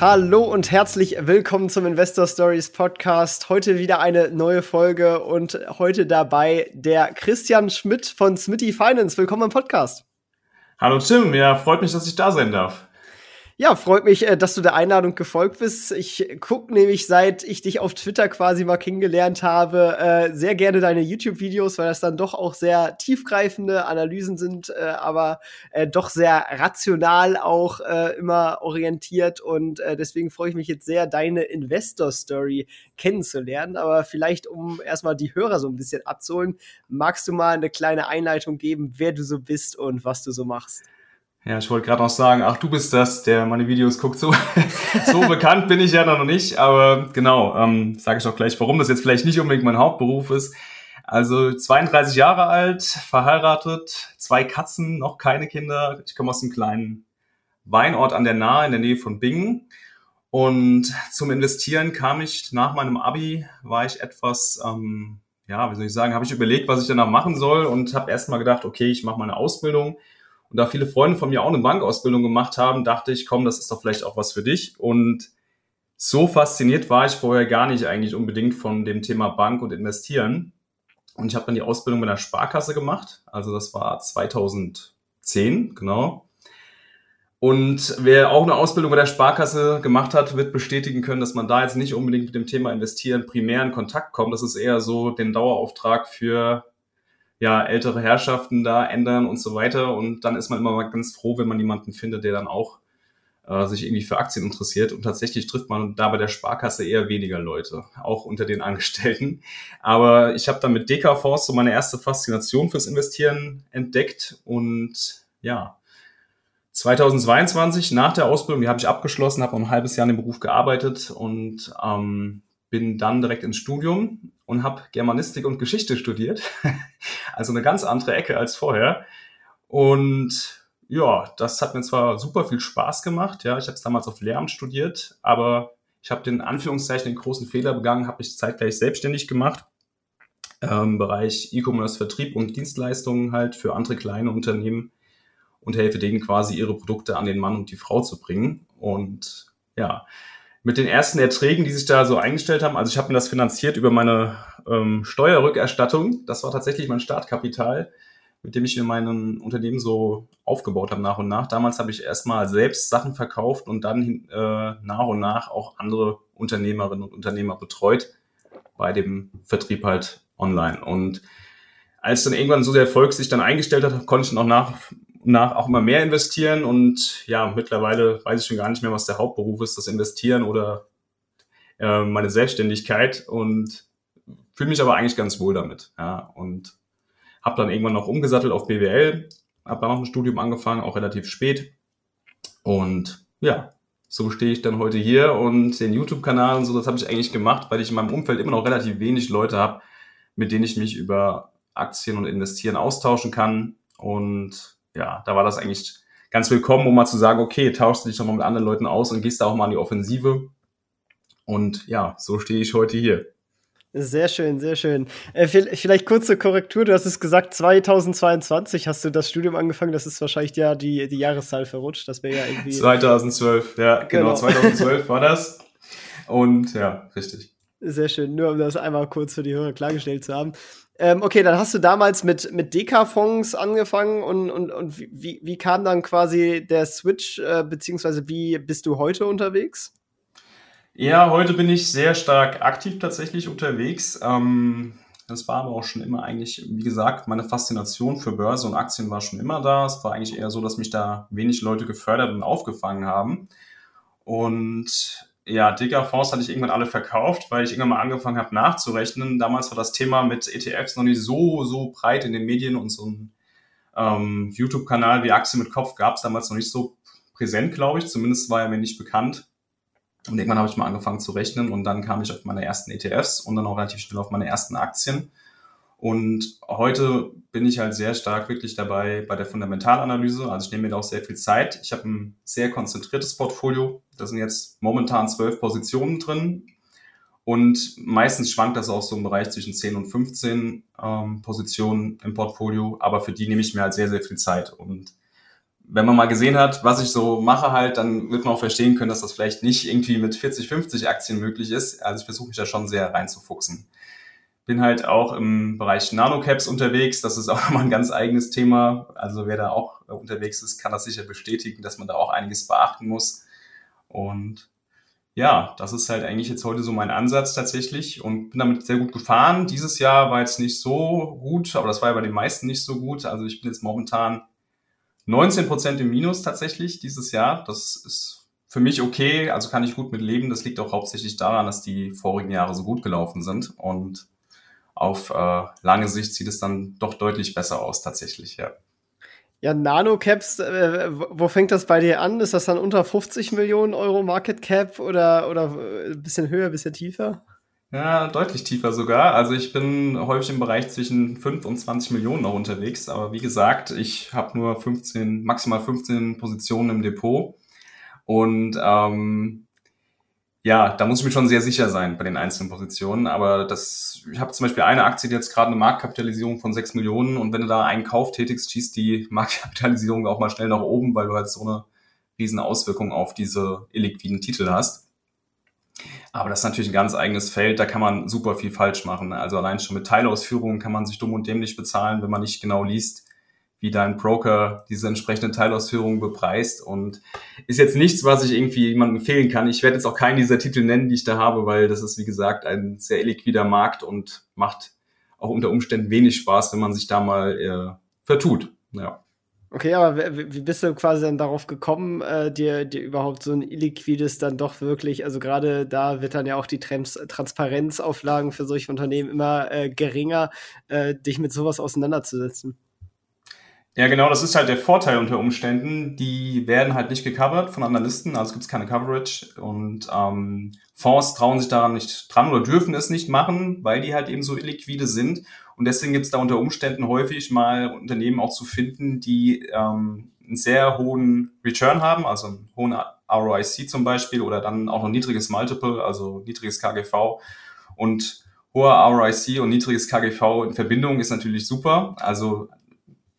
Hallo und herzlich willkommen zum Investor Stories Podcast. Heute wieder eine neue Folge und heute dabei der Christian Schmidt von Smitty Finance. Willkommen im Podcast. Hallo Tim, ja, freut mich, dass ich da sein darf. Ja, freut mich, äh, dass du der Einladung gefolgt bist. Ich gucke nämlich, seit ich dich auf Twitter quasi mal kennengelernt habe, äh, sehr gerne deine YouTube-Videos, weil das dann doch auch sehr tiefgreifende Analysen sind, äh, aber doch sehr rational auch immer orientiert. Und deswegen freue ich mich jetzt sehr, deine Investor-Story kennenzulernen. Aber vielleicht, um erstmal die Hörer so ein bisschen abzuholen, magst du mal eine kleine Einleitung geben, wer du so bist und was du so machst? Ja, ich wollte gerade noch sagen, ach, du bist das, der meine Videos guckt. So, so bekannt bin ich ja noch nicht, aber genau, ähm, sage ich auch gleich, warum das jetzt vielleicht nicht unbedingt mein Hauptberuf ist. Also 32 Jahre alt, verheiratet, zwei Katzen, noch keine Kinder. Ich komme aus einem kleinen Weinort an der Nahe in der Nähe von Bingen. Und zum Investieren kam ich nach meinem Abi, war ich etwas, ähm, ja, wie soll ich sagen, habe ich überlegt, was ich danach machen soll und habe erstmal gedacht, okay, ich mache meine Ausbildung und da viele Freunde von mir auch eine Bankausbildung gemacht haben, dachte ich, komm, das ist doch vielleicht auch was für dich. Und so fasziniert war ich vorher gar nicht eigentlich unbedingt von dem Thema Bank und Investieren. Und ich habe dann die Ausbildung bei einer Sparkasse gemacht. Also das war 2010, genau. Und wer auch eine Ausbildung bei der Sparkasse gemacht hat, wird bestätigen können, dass man da jetzt nicht unbedingt mit dem Thema Investieren primär in Kontakt kommt. Das ist eher so den Dauerauftrag für ja, ältere Herrschaften da ändern und so weiter. Und dann ist man immer mal ganz froh, wenn man jemanden findet, der dann auch äh, sich irgendwie für Aktien interessiert. Und tatsächlich trifft man da bei der Sparkasse eher weniger Leute, auch unter den Angestellten. Aber ich habe dann mit DK-Fonds so meine erste Faszination fürs Investieren entdeckt und ja, 2022 nach der Ausbildung, die habe ich abgeschlossen, habe ein halbes Jahr in dem Beruf gearbeitet und ähm, bin dann direkt ins Studium und habe Germanistik und Geschichte studiert. also eine ganz andere Ecke als vorher. Und ja, das hat mir zwar super viel Spaß gemacht. Ja, ich habe es damals auf Lehramt studiert, aber ich habe den Anführungszeichen den großen Fehler begangen, habe mich zeitgleich selbstständig gemacht im ähm, Bereich E-Commerce, Vertrieb und Dienstleistungen halt für andere kleine Unternehmen und helfe denen quasi ihre Produkte an den Mann und die Frau zu bringen. Und ja, mit den ersten Erträgen, die sich da so eingestellt haben. Also ich habe mir das finanziert über meine ähm, Steuerrückerstattung. Das war tatsächlich mein Startkapital, mit dem ich mir mein Unternehmen so aufgebaut habe nach und nach. Damals habe ich erstmal selbst Sachen verkauft und dann äh, nach und nach auch andere Unternehmerinnen und Unternehmer betreut bei dem Vertrieb halt online. Und als dann irgendwann so der Erfolg sich dann eingestellt hat, konnte ich auch nach nach auch immer mehr investieren und ja, mittlerweile weiß ich schon gar nicht mehr, was der Hauptberuf ist, das Investieren oder äh, meine Selbstständigkeit und fühle mich aber eigentlich ganz wohl damit. Ja, und habe dann irgendwann noch umgesattelt auf BWL, habe dann noch ein Studium angefangen, auch relativ spät. Und ja, so stehe ich dann heute hier und den YouTube-Kanal und so, das habe ich eigentlich gemacht, weil ich in meinem Umfeld immer noch relativ wenig Leute habe, mit denen ich mich über Aktien und Investieren austauschen kann. Und ja, da war das eigentlich ganz willkommen, um mal zu sagen, okay, tauschst du dich nochmal mit anderen Leuten aus und gehst da auch mal an die Offensive. Und ja, so stehe ich heute hier. Sehr schön, sehr schön. Äh, vielleicht kurze Korrektur. Du hast es gesagt, 2022 hast du das Studium angefangen. Das ist wahrscheinlich ja die, die Jahreszahl verrutscht. Das wäre ja irgendwie. 2012, ja, genau. genau 2012 war das. Und ja, richtig. Sehr schön. Nur um das einmal kurz für die Hörer klargestellt zu haben. Ähm, okay, dann hast du damals mit, mit Deka-Fonds angefangen und, und, und wie, wie kam dann quasi der Switch, äh, beziehungsweise wie bist du heute unterwegs? Ja, heute bin ich sehr stark aktiv tatsächlich unterwegs. Ähm, das war aber auch schon immer eigentlich, wie gesagt, meine Faszination für Börse und Aktien war schon immer da. Es war eigentlich eher so, dass mich da wenig Leute gefördert und aufgefangen haben. Und ja, Digger-Fonds hatte ich irgendwann alle verkauft, weil ich irgendwann mal angefangen habe nachzurechnen. Damals war das Thema mit ETFs noch nicht so, so breit in den Medien und so ein ähm, YouTube-Kanal wie Aktien mit Kopf gab es damals noch nicht so präsent, glaube ich. Zumindest war er mir nicht bekannt. Und irgendwann habe ich mal angefangen zu rechnen und dann kam ich auf meine ersten ETFs und dann auch relativ schnell auf meine ersten Aktien. Und heute bin ich halt sehr stark wirklich dabei bei der Fundamentalanalyse. Also ich nehme mir da auch sehr viel Zeit. Ich habe ein sehr konzentriertes Portfolio. Da sind jetzt momentan zwölf Positionen drin. Und meistens schwankt das auch so im Bereich zwischen 10 und 15 ähm, Positionen im Portfolio. Aber für die nehme ich mir halt sehr, sehr viel Zeit. Und wenn man mal gesehen hat, was ich so mache halt, dann wird man auch verstehen können, dass das vielleicht nicht irgendwie mit 40, 50 Aktien möglich ist. Also ich versuche mich da schon sehr reinzufuchsen. Bin halt auch im Bereich Nanocaps unterwegs. Das ist auch mal ein ganz eigenes Thema. Also wer da auch unterwegs ist, kann das sicher bestätigen, dass man da auch einiges beachten muss. Und ja, das ist halt eigentlich jetzt heute so mein Ansatz tatsächlich und bin damit sehr gut gefahren. Dieses Jahr war jetzt nicht so gut, aber das war ja bei den meisten nicht so gut. Also ich bin jetzt momentan 19 Prozent im Minus tatsächlich dieses Jahr. Das ist für mich okay, also kann ich gut mit leben. Das liegt auch hauptsächlich daran, dass die vorigen Jahre so gut gelaufen sind und auf äh, lange Sicht sieht es dann doch deutlich besser aus tatsächlich, ja. Ja, Nanocaps, äh, wo fängt das bei dir an? Ist das dann unter 50 Millionen Euro Market Cap oder, oder ein äh, bisschen höher, ein bisschen tiefer? Ja, deutlich tiefer sogar. Also ich bin häufig im Bereich zwischen 5 und 20 Millionen noch unterwegs. Aber wie gesagt, ich habe nur 15, maximal 15 Positionen im Depot. Und ähm, ja, da muss ich mir schon sehr sicher sein bei den einzelnen Positionen. Aber das, ich habe zum Beispiel eine Aktie, die jetzt gerade eine Marktkapitalisierung von 6 Millionen und wenn du da einen Kauf tätigst, schießt die Marktkapitalisierung auch mal schnell nach oben, weil du halt so eine riesen Auswirkung auf diese illiquiden Titel hast. Aber das ist natürlich ein ganz eigenes Feld, da kann man super viel falsch machen. Also allein schon mit Teilausführungen kann man sich dumm und dämlich bezahlen, wenn man nicht genau liest, wie dein Broker diese entsprechenden Teilausführungen bepreist. Und ist jetzt nichts, was ich irgendwie jemandem empfehlen kann. Ich werde jetzt auch keinen dieser Titel nennen, die ich da habe, weil das ist, wie gesagt, ein sehr liquider Markt und macht auch unter Umständen wenig Spaß, wenn man sich da mal äh, vertut. Ja. Okay, aber wie bist du quasi dann darauf gekommen, äh, dir, dir überhaupt so ein illiquides dann doch wirklich, also gerade da wird dann ja auch die Trans Transparenzauflagen für solche Unternehmen immer äh, geringer, äh, dich mit sowas auseinanderzusetzen? Ja, genau, das ist halt der Vorteil unter Umständen. Die werden halt nicht gecovert von Analysten, also gibt es keine Coverage und ähm, Fonds trauen sich daran nicht dran oder dürfen es nicht machen, weil die halt eben so illiquide sind und deswegen gibt es da unter Umständen häufig mal Unternehmen auch zu finden, die ähm, einen sehr hohen Return haben, also einen hohen ROIC zum Beispiel oder dann auch ein niedriges Multiple, also niedriges KGV. Und hoher ROIC und niedriges KGV in Verbindung ist natürlich super. Also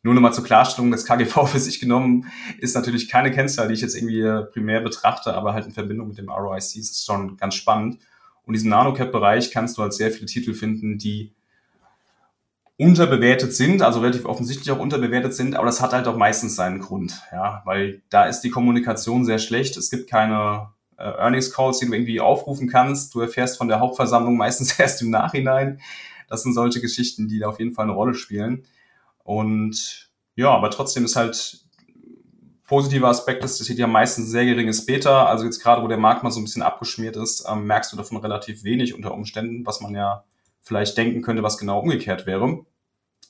nur nochmal zur Klarstellung, das KGV für sich genommen ist natürlich keine Kennzahl, die ich jetzt irgendwie primär betrachte, aber halt in Verbindung mit dem ROIC ist es schon ganz spannend. Und in diesem Nanocap-Bereich kannst du halt sehr viele Titel finden, die unterbewertet sind, also relativ offensichtlich auch unterbewertet sind, aber das hat halt auch meistens seinen Grund, ja, weil da ist die Kommunikation sehr schlecht. Es gibt keine äh, Earnings Calls, die du irgendwie aufrufen kannst. Du erfährst von der Hauptversammlung meistens erst im Nachhinein. Das sind solche Geschichten, die da auf jeden Fall eine Rolle spielen. Und ja, aber trotzdem ist halt positiver Aspekt, dass das hier ja meistens sehr geringes Beta. Also jetzt gerade, wo der Markt mal so ein bisschen abgeschmiert ist, ähm, merkst du davon relativ wenig unter Umständen, was man ja vielleicht denken könnte, was genau umgekehrt wäre,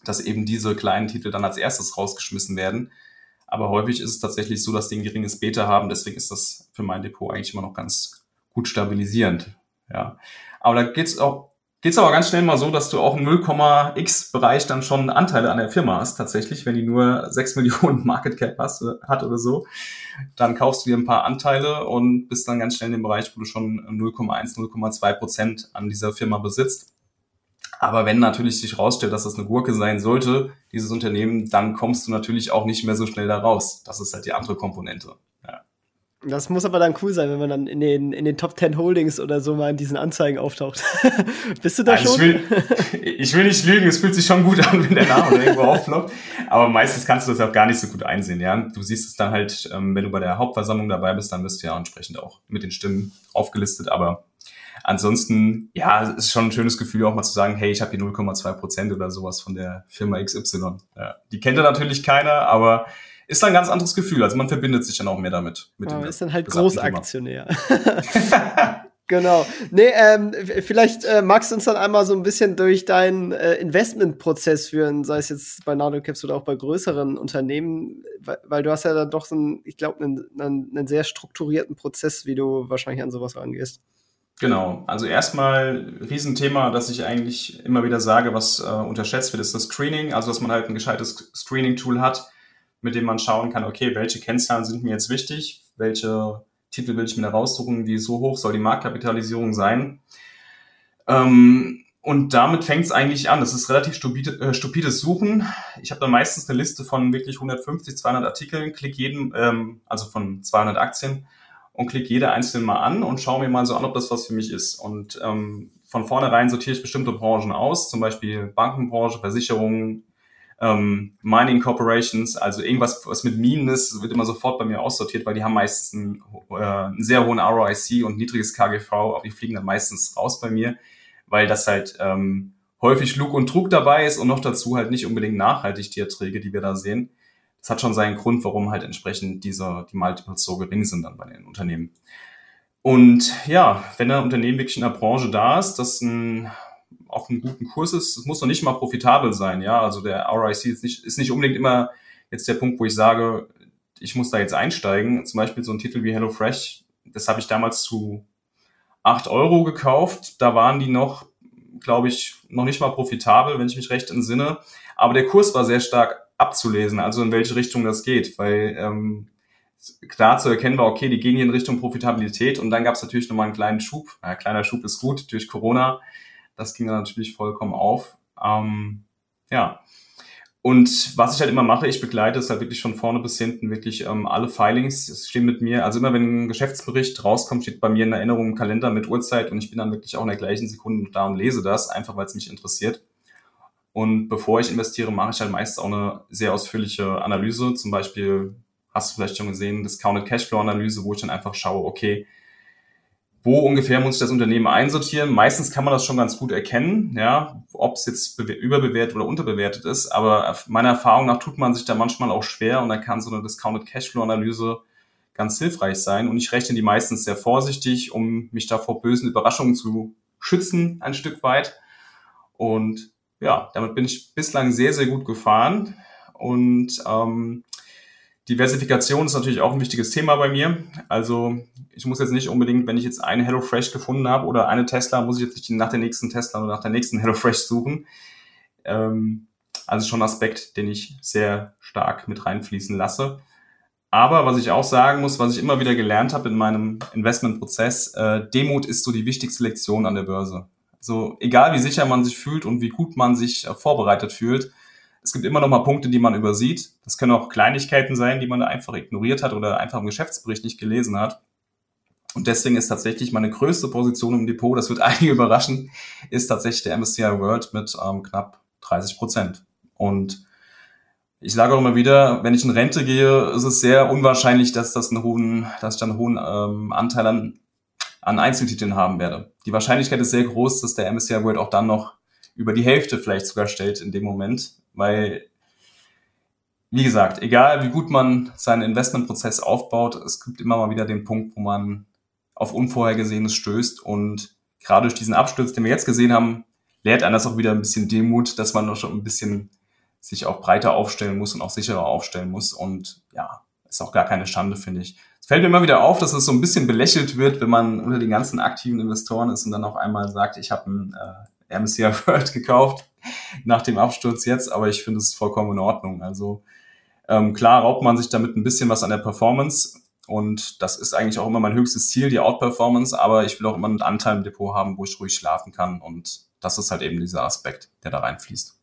dass eben diese kleinen Titel dann als erstes rausgeschmissen werden. Aber häufig ist es tatsächlich so, dass die ein geringes Beta haben. Deswegen ist das für mein Depot eigentlich immer noch ganz gut stabilisierend. Ja. Aber da geht's auch, geht's aber ganz schnell mal so, dass du auch im 0,x Bereich dann schon Anteile an der Firma hast, tatsächlich. Wenn die nur 6 Millionen Market Cap hast, hat oder so, dann kaufst du dir ein paar Anteile und bist dann ganz schnell in dem Bereich, wo du schon 0,1, 0,2 Prozent an dieser Firma besitzt. Aber wenn natürlich sich rausstellt, dass das eine Gurke sein sollte, dieses Unternehmen, dann kommst du natürlich auch nicht mehr so schnell da raus. Das ist halt die andere Komponente. Das muss aber dann cool sein, wenn man dann in den, in den Top 10 Holdings oder so mal in diesen Anzeigen auftaucht. Bist du da Nein, schon? Ich will, ich will nicht lügen, es fühlt sich schon gut an, wenn der Name irgendwo aufploppt. Aber meistens kannst du das auch gar nicht so gut einsehen, ja. Du siehst es dann halt, ähm, wenn du bei der Hauptversammlung dabei bist, dann wirst du ja entsprechend auch mit den Stimmen aufgelistet. Aber ansonsten, ja, es ist schon ein schönes Gefühl, auch mal zu sagen, hey, ich habe hier 0,2 Prozent oder sowas von der Firma XY. Ja, die kennt ja natürlich keiner, aber ist ein ganz anderes Gefühl. Also man verbindet sich dann auch mehr damit. Mit ja, ist dann halt Großaktionär. genau. Nee, ähm, vielleicht äh, magst du uns dann einmal so ein bisschen durch deinen äh, Investmentprozess führen, sei es jetzt bei Nanocaps oder auch bei größeren Unternehmen, weil, weil du hast ja dann doch so einen, ich glaube, einen, einen, einen sehr strukturierten Prozess, wie du wahrscheinlich an sowas rangehst. Genau, also erstmal Riesenthema, dass ich eigentlich immer wieder sage, was äh, unterschätzt wird, ist das Screening, also dass man halt ein gescheites Screening-Tool hat, mit dem man schauen kann, okay, welche Kennzahlen sind mir jetzt wichtig, welche Titel will ich mir da raussuchen, wie so hoch soll die Marktkapitalisierung sein. Ähm, und damit fängt es eigentlich an. Das ist relativ stupide, äh, stupides Suchen. Ich habe da meistens eine Liste von wirklich 150, 200 Artikeln, klick jeden, ähm, also von 200 Aktien und klick jede einzelne mal an und schaue mir mal so an, ob das was für mich ist. Und ähm, von vornherein sortiere ich bestimmte Branchen aus, zum Beispiel Bankenbranche, Versicherungen, ähm, Mining Corporations, also irgendwas, was mit Minen ist, wird immer sofort bei mir aussortiert, weil die haben meistens einen, äh, einen sehr hohen ROIC und niedriges KGV, aber die fliegen dann meistens raus bei mir, weil das halt ähm, häufig Lug und Trug dabei ist und noch dazu halt nicht unbedingt nachhaltig die Erträge, die wir da sehen. Das hat schon seinen Grund, warum halt entsprechend diese, die Multiples so gering sind dann bei den Unternehmen. Und ja, wenn ein Unternehmen wirklich in der Branche da ist, das ein auf einem guten Kurs ist, es muss noch nicht mal profitabel sein, ja. Also der RIC ist nicht, ist nicht unbedingt immer jetzt der Punkt, wo ich sage, ich muss da jetzt einsteigen. Zum Beispiel so ein Titel wie HelloFresh, das habe ich damals zu acht Euro gekauft. Da waren die noch, glaube ich, noch nicht mal profitabel, wenn ich mich recht entsinne. Aber der Kurs war sehr stark abzulesen, also in welche Richtung das geht, weil ähm, klar zu erkennen war, okay, die gehen hier in Richtung Profitabilität und dann gab es natürlich nochmal einen kleinen Schub. Ja, kleiner Schub ist gut durch Corona das ging dann natürlich vollkommen auf. Ähm, ja. Und was ich halt immer mache, ich begleite es halt wirklich von vorne bis hinten, wirklich ähm, alle Filings stehen mit mir. Also immer wenn ein Geschäftsbericht rauskommt, steht bei mir in Erinnerung im Kalender mit Uhrzeit und ich bin dann wirklich auch in der gleichen Sekunde da und lese das, einfach weil es mich interessiert. Und bevor ich investiere, mache ich halt meistens auch eine sehr ausführliche Analyse. Zum Beispiel hast du vielleicht schon gesehen, Discounted Cashflow Analyse, wo ich dann einfach schaue, okay, wo ungefähr muss ich das Unternehmen einsortieren. Meistens kann man das schon ganz gut erkennen, ja, ob es jetzt überbewertet oder unterbewertet ist. Aber meiner Erfahrung nach tut man sich da manchmal auch schwer und da kann so eine Discounted Cashflow Analyse ganz hilfreich sein. Und ich rechne die meistens sehr vorsichtig, um mich da vor bösen Überraschungen zu schützen, ein Stück weit. Und ja, damit bin ich bislang sehr, sehr gut gefahren. Und ähm, Diversifikation ist natürlich auch ein wichtiges Thema bei mir. Also ich muss jetzt nicht unbedingt, wenn ich jetzt eine HelloFresh gefunden habe oder eine Tesla, muss ich jetzt nicht nach der nächsten Tesla oder nach der nächsten HelloFresh suchen. Ähm, also schon ein Aspekt, den ich sehr stark mit reinfließen lasse. Aber was ich auch sagen muss, was ich immer wieder gelernt habe in meinem Investmentprozess, äh, Demut ist so die wichtigste Lektion an der Börse. So, egal wie sicher man sich fühlt und wie gut man sich äh, vorbereitet fühlt, es gibt immer noch mal Punkte, die man übersieht. Das können auch Kleinigkeiten sein, die man einfach ignoriert hat oder einfach im Geschäftsbericht nicht gelesen hat. Und deswegen ist tatsächlich meine größte Position im Depot, das wird einige überraschen, ist tatsächlich der MSCI World mit ähm, knapp 30 Prozent. Und ich sage auch immer wieder, wenn ich in Rente gehe, ist es sehr unwahrscheinlich, dass das einen hohen, dass ich dann einen hohen ähm, Anteil an, an Einzeltiteln haben werde. Die Wahrscheinlichkeit ist sehr groß, dass der MSCI World auch dann noch über die Hälfte vielleicht sogar stellt in dem Moment, weil, wie gesagt, egal wie gut man seinen Investmentprozess aufbaut, es gibt immer mal wieder den Punkt, wo man auf Unvorhergesehenes stößt. Und gerade durch diesen Absturz, den wir jetzt gesehen haben, lehrt einen das auch wieder ein bisschen Demut, dass man noch schon ein bisschen sich auch breiter aufstellen muss und auch sicherer aufstellen muss. Und ja, ist auch gar keine Schande, finde ich. Es fällt mir immer wieder auf, dass es so ein bisschen belächelt wird, wenn man unter den ganzen aktiven Investoren ist und dann auf einmal sagt, ich habe ein äh, MSCI World gekauft nach dem Absturz jetzt, aber ich finde es vollkommen in Ordnung. Also ähm, klar raubt man sich damit ein bisschen was an der Performance und das ist eigentlich auch immer mein höchstes Ziel, die Outperformance, aber ich will auch immer einen Anteil im Depot haben, wo ich ruhig schlafen kann und das ist halt eben dieser Aspekt, der da reinfließt.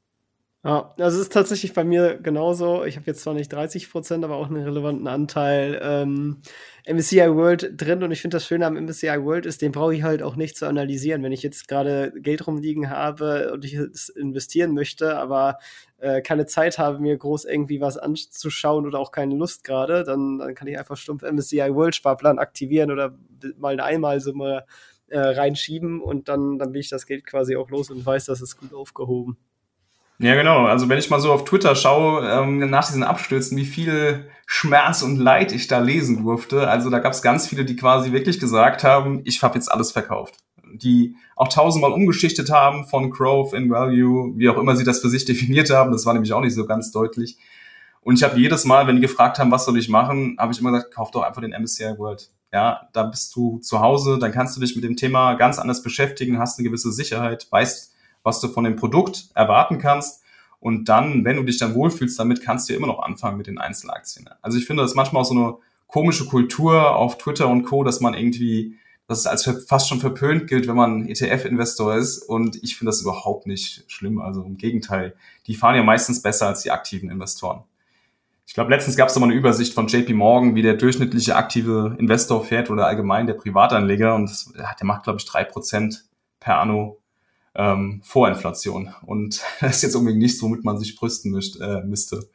Ja, also es ist tatsächlich bei mir genauso. Ich habe jetzt zwar nicht 30 Prozent, aber auch einen relevanten Anteil ähm, MSCI World drin. Und ich finde das Schöne am MSCI World ist, den brauche ich halt auch nicht zu analysieren. Wenn ich jetzt gerade Geld rumliegen habe und ich es investieren möchte, aber äh, keine Zeit habe, mir groß irgendwie was anzuschauen oder auch keine Lust gerade, dann, dann kann ich einfach stumpf MSCI World Sparplan aktivieren oder mal eine Einmalsumme äh, reinschieben und dann, dann bin ich das Geld quasi auch los und weiß, dass es gut aufgehoben. Ja, genau. Also wenn ich mal so auf Twitter schaue, ähm, nach diesen Abstürzen, wie viel Schmerz und Leid ich da lesen durfte. Also da gab es ganz viele, die quasi wirklich gesagt haben, ich habe jetzt alles verkauft. Die auch tausendmal umgeschichtet haben von Growth in Value, wie auch immer sie das für sich definiert haben. Das war nämlich auch nicht so ganz deutlich. Und ich habe jedes Mal, wenn die gefragt haben, was soll ich machen, habe ich immer gesagt, kauf doch einfach den MSCI World. Ja, da bist du zu Hause, dann kannst du dich mit dem Thema ganz anders beschäftigen, hast eine gewisse Sicherheit, weißt, was du von dem Produkt erwarten kannst. Und dann, wenn du dich dann wohlfühlst damit, kannst du immer noch anfangen mit den Einzelaktien. Also ich finde, das ist manchmal auch so eine komische Kultur auf Twitter und Co., dass man irgendwie, dass es als fast schon verpönt gilt, wenn man ETF-Investor ist. Und ich finde das überhaupt nicht schlimm. Also im Gegenteil, die fahren ja meistens besser als die aktiven Investoren. Ich glaube, letztens gab es mal eine Übersicht von JP Morgan, wie der durchschnittliche aktive Investor fährt oder allgemein der Privatanleger. Und das, der macht, glaube ich, drei Prozent per anno ähm, Vorinflation. Und das ist jetzt unbedingt nichts, womit man sich brüsten müsst, äh, müsste.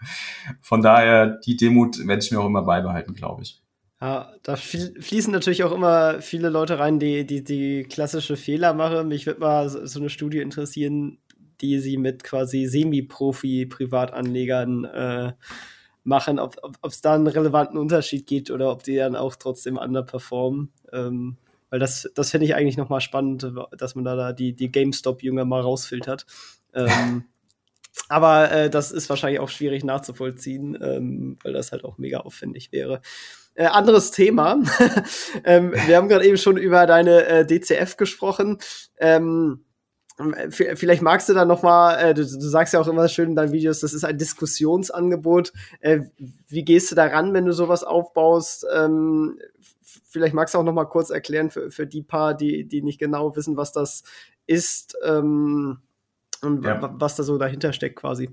Von daher, die Demut werde ich mir auch immer beibehalten, glaube ich. Ja, da fließen natürlich auch immer viele Leute rein, die die, die klassische Fehler machen. Mich würde mal so eine Studie interessieren, die sie mit quasi Semi-Profi-Privatanlegern äh, machen, ob es ob, da einen relevanten Unterschied gibt oder ob die dann auch trotzdem underperformen. Ähm, weil das, das finde ich eigentlich nochmal spannend, dass man da, die, die GameStop-Jünger mal rausfiltert. Ähm, aber äh, das ist wahrscheinlich auch schwierig nachzuvollziehen, ähm, weil das halt auch mega aufwendig wäre. Äh, anderes Thema. ähm, wir haben gerade eben schon über deine äh, DCF gesprochen. Ähm, vielleicht magst du da noch mal, äh, du, du, sagst ja auch immer schön in deinen Videos, das ist ein Diskussionsangebot. Äh, wie gehst du da ran, wenn du sowas aufbaust? Vielleicht magst du auch noch mal kurz erklären für, für die paar, die, die nicht genau wissen, was das ist ähm, und ja. was da so dahinter steckt quasi.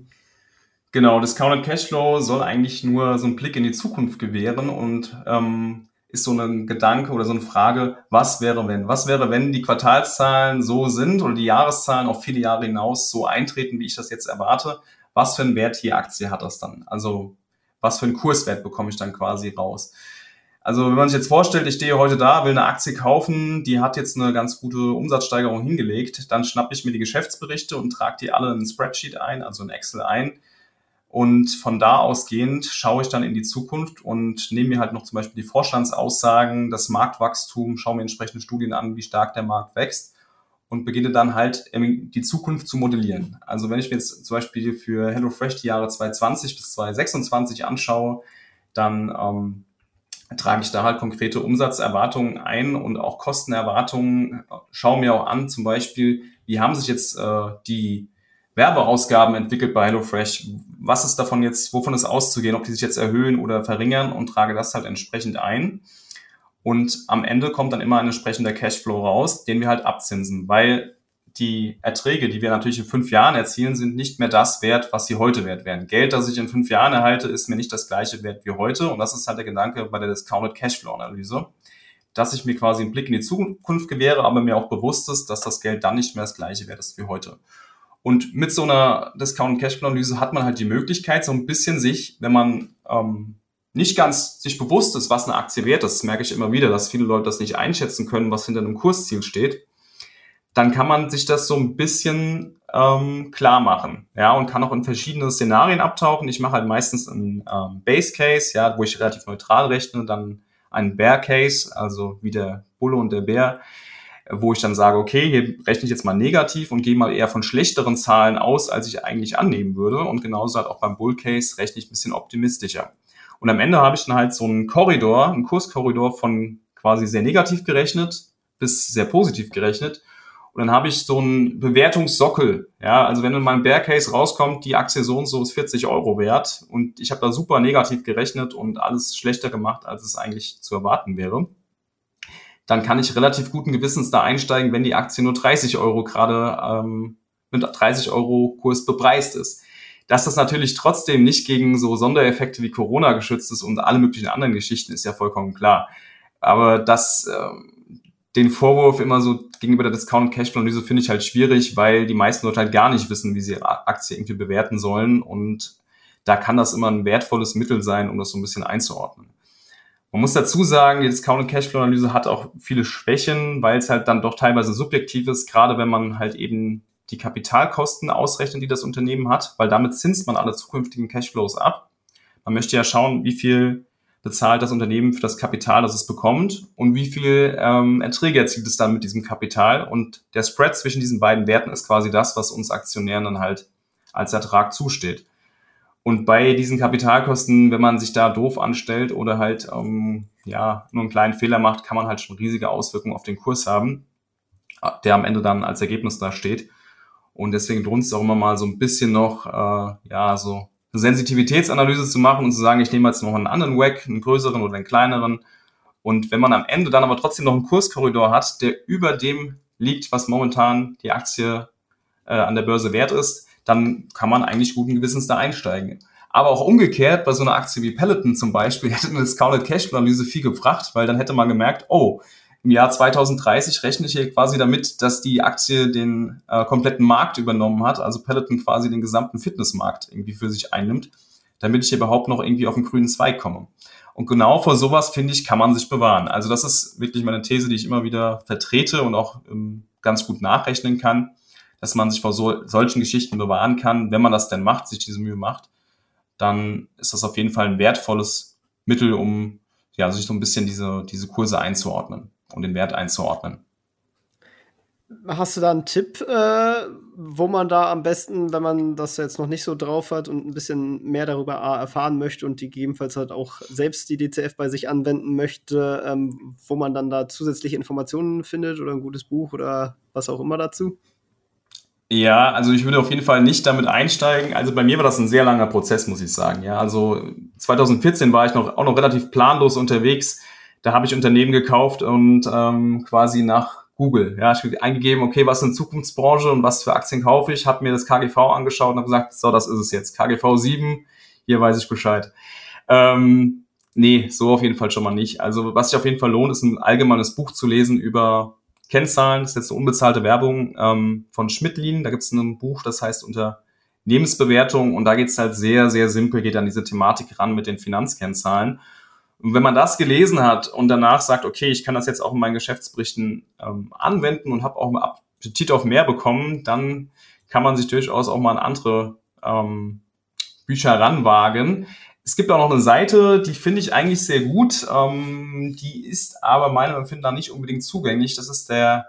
Genau, Discounted Cashflow soll eigentlich nur so einen Blick in die Zukunft gewähren und ähm, ist so ein Gedanke oder so eine Frage, was wäre wenn? Was wäre, wenn die Quartalszahlen so sind oder die Jahreszahlen auf viele Jahre hinaus so eintreten, wie ich das jetzt erwarte? Was für einen Wert je Aktie hat das dann? Also was für einen Kurswert bekomme ich dann quasi raus? Also wenn man sich jetzt vorstellt, ich stehe heute da, will eine Aktie kaufen, die hat jetzt eine ganz gute Umsatzsteigerung hingelegt, dann schnappe ich mir die Geschäftsberichte und trage die alle in ein Spreadsheet ein, also in Excel ein. Und von da ausgehend schaue ich dann in die Zukunft und nehme mir halt noch zum Beispiel die Vorstandsaussagen, das Marktwachstum, schaue mir entsprechende Studien an, wie stark der Markt wächst und beginne dann halt die Zukunft zu modellieren. Also wenn ich mir jetzt zum Beispiel für HelloFresh die Jahre 2020 bis 2026 anschaue, dann ähm, trage ich da halt konkrete Umsatzerwartungen ein und auch Kostenerwartungen. Schaue mir auch an, zum Beispiel, wie haben sich jetzt äh, die Werbeausgaben entwickelt bei HelloFresh? Was ist davon jetzt, wovon ist auszugehen, ob die sich jetzt erhöhen oder verringern und trage das halt entsprechend ein. Und am Ende kommt dann immer ein entsprechender Cashflow raus, den wir halt abzinsen, weil die Erträge, die wir natürlich in fünf Jahren erzielen, sind nicht mehr das wert, was sie heute wert wären. Geld, das ich in fünf Jahren erhalte, ist mir nicht das gleiche wert wie heute. Und das ist halt der Gedanke bei der Discounted Cashflow Analyse, dass ich mir quasi einen Blick in die Zukunft gewähre, aber mir auch bewusst ist, dass das Geld dann nicht mehr das gleiche wert ist wie heute. Und mit so einer Discounted Cashflow Analyse hat man halt die Möglichkeit, so ein bisschen sich, wenn man ähm, nicht ganz sich bewusst ist, was eine Aktie wert ist, das merke ich immer wieder, dass viele Leute das nicht einschätzen können, was hinter einem Kursziel steht dann kann man sich das so ein bisschen ähm, klar machen, ja, und kann auch in verschiedene Szenarien abtauchen. Ich mache halt meistens einen ähm, Base Case, ja, wo ich relativ neutral rechne, dann einen Bear Case, also wie der Bulle und der Bär, wo ich dann sage, okay, hier rechne ich jetzt mal negativ und gehe mal eher von schlechteren Zahlen aus, als ich eigentlich annehmen würde. Und genauso halt auch beim Bull Case rechne ich ein bisschen optimistischer. Und am Ende habe ich dann halt so einen Korridor, einen Kurskorridor von quasi sehr negativ gerechnet bis sehr positiv gerechnet. Und dann habe ich so einen Bewertungssockel. Ja, also wenn in meinem Bear Case rauskommt, die Aktie so und so ist 40 Euro wert und ich habe da super negativ gerechnet und alles schlechter gemacht, als es eigentlich zu erwarten wäre, dann kann ich relativ guten Gewissens da einsteigen, wenn die Aktie nur 30 Euro gerade ähm, mit 30 Euro Kurs bepreist ist. Dass das natürlich trotzdem nicht gegen so Sondereffekte wie Corona geschützt ist und alle möglichen anderen Geschichten, ist ja vollkommen klar. Aber das ähm, den Vorwurf immer so gegenüber der Discount Cashflow Analyse finde ich halt schwierig, weil die meisten Leute halt gar nicht wissen, wie sie ihre Aktie irgendwie bewerten sollen und da kann das immer ein wertvolles Mittel sein, um das so ein bisschen einzuordnen. Man muss dazu sagen, die Discount Cashflow Analyse hat auch viele Schwächen, weil es halt dann doch teilweise subjektiv ist, gerade wenn man halt eben die Kapitalkosten ausrechnet, die das Unternehmen hat, weil damit zinst man alle zukünftigen Cashflows ab. Man möchte ja schauen, wie viel bezahlt das Unternehmen für das Kapital, das es bekommt und wie viel ähm, Erträge erzielt es dann mit diesem Kapital. Und der Spread zwischen diesen beiden Werten ist quasi das, was uns Aktionären dann halt als Ertrag zusteht. Und bei diesen Kapitalkosten, wenn man sich da doof anstellt oder halt ähm, ja, nur einen kleinen Fehler macht, kann man halt schon riesige Auswirkungen auf den Kurs haben, der am Ende dann als Ergebnis da steht. Und deswegen es auch immer mal so ein bisschen noch, äh, ja, so eine Sensitivitätsanalyse zu machen und zu sagen, ich nehme jetzt noch einen anderen WAC, einen größeren oder einen kleineren. Und wenn man am Ende dann aber trotzdem noch einen Kurskorridor hat, der über dem liegt, was momentan die Aktie äh, an der Börse wert ist, dann kann man eigentlich guten Gewissens da einsteigen. Aber auch umgekehrt, bei so einer Aktie wie Peloton zum Beispiel, hätte eine Discounted Cashflow Analyse viel gebracht, weil dann hätte man gemerkt, oh, im Jahr 2030 rechne ich hier quasi damit, dass die Aktie den äh, kompletten Markt übernommen hat, also Peloton quasi den gesamten Fitnessmarkt irgendwie für sich einnimmt, damit ich überhaupt noch irgendwie auf den grünen Zweig komme. Und genau vor sowas, finde ich, kann man sich bewahren. Also das ist wirklich meine These, die ich immer wieder vertrete und auch ähm, ganz gut nachrechnen kann, dass man sich vor so, solchen Geschichten bewahren kann, wenn man das denn macht, sich diese Mühe macht, dann ist das auf jeden Fall ein wertvolles Mittel, um ja, sich so ein bisschen diese, diese Kurse einzuordnen und den Wert einzuordnen. Hast du da einen Tipp, äh, wo man da am besten, wenn man das jetzt noch nicht so drauf hat und ein bisschen mehr darüber erfahren möchte und gegebenenfalls halt auch selbst die DCF bei sich anwenden möchte, ähm, wo man dann da zusätzliche Informationen findet oder ein gutes Buch oder was auch immer dazu? Ja, also ich würde auf jeden Fall nicht damit einsteigen. Also bei mir war das ein sehr langer Prozess, muss ich sagen. Ja, also 2014 war ich noch auch noch relativ planlos unterwegs da habe ich Unternehmen gekauft und ähm, quasi nach Google. Ja, ich habe eingegeben, okay, was ist eine Zukunftsbranche und was für Aktien kaufe ich, habe mir das KGV angeschaut und habe gesagt, so, das ist es jetzt. KGV 7, hier weiß ich Bescheid. Ähm, nee, so auf jeden Fall schon mal nicht. Also was sich auf jeden Fall lohnt, ist ein allgemeines Buch zu lesen über Kennzahlen. Das ist jetzt eine unbezahlte Werbung ähm, von Schmidtlin. Da gibt es ein Buch, das heißt Unternehmensbewertung und da geht es halt sehr, sehr simpel, geht an diese Thematik ran mit den Finanzkennzahlen. Und wenn man das gelesen hat und danach sagt, okay, ich kann das jetzt auch in meinen Geschäftsberichten ähm, anwenden und habe auch einen Appetit auf mehr bekommen, dann kann man sich durchaus auch mal an andere ähm, Bücher ranwagen. Es gibt auch noch eine Seite, die finde ich eigentlich sehr gut. Ähm, die ist aber meinem Empfinden nach nicht unbedingt zugänglich. Das ist der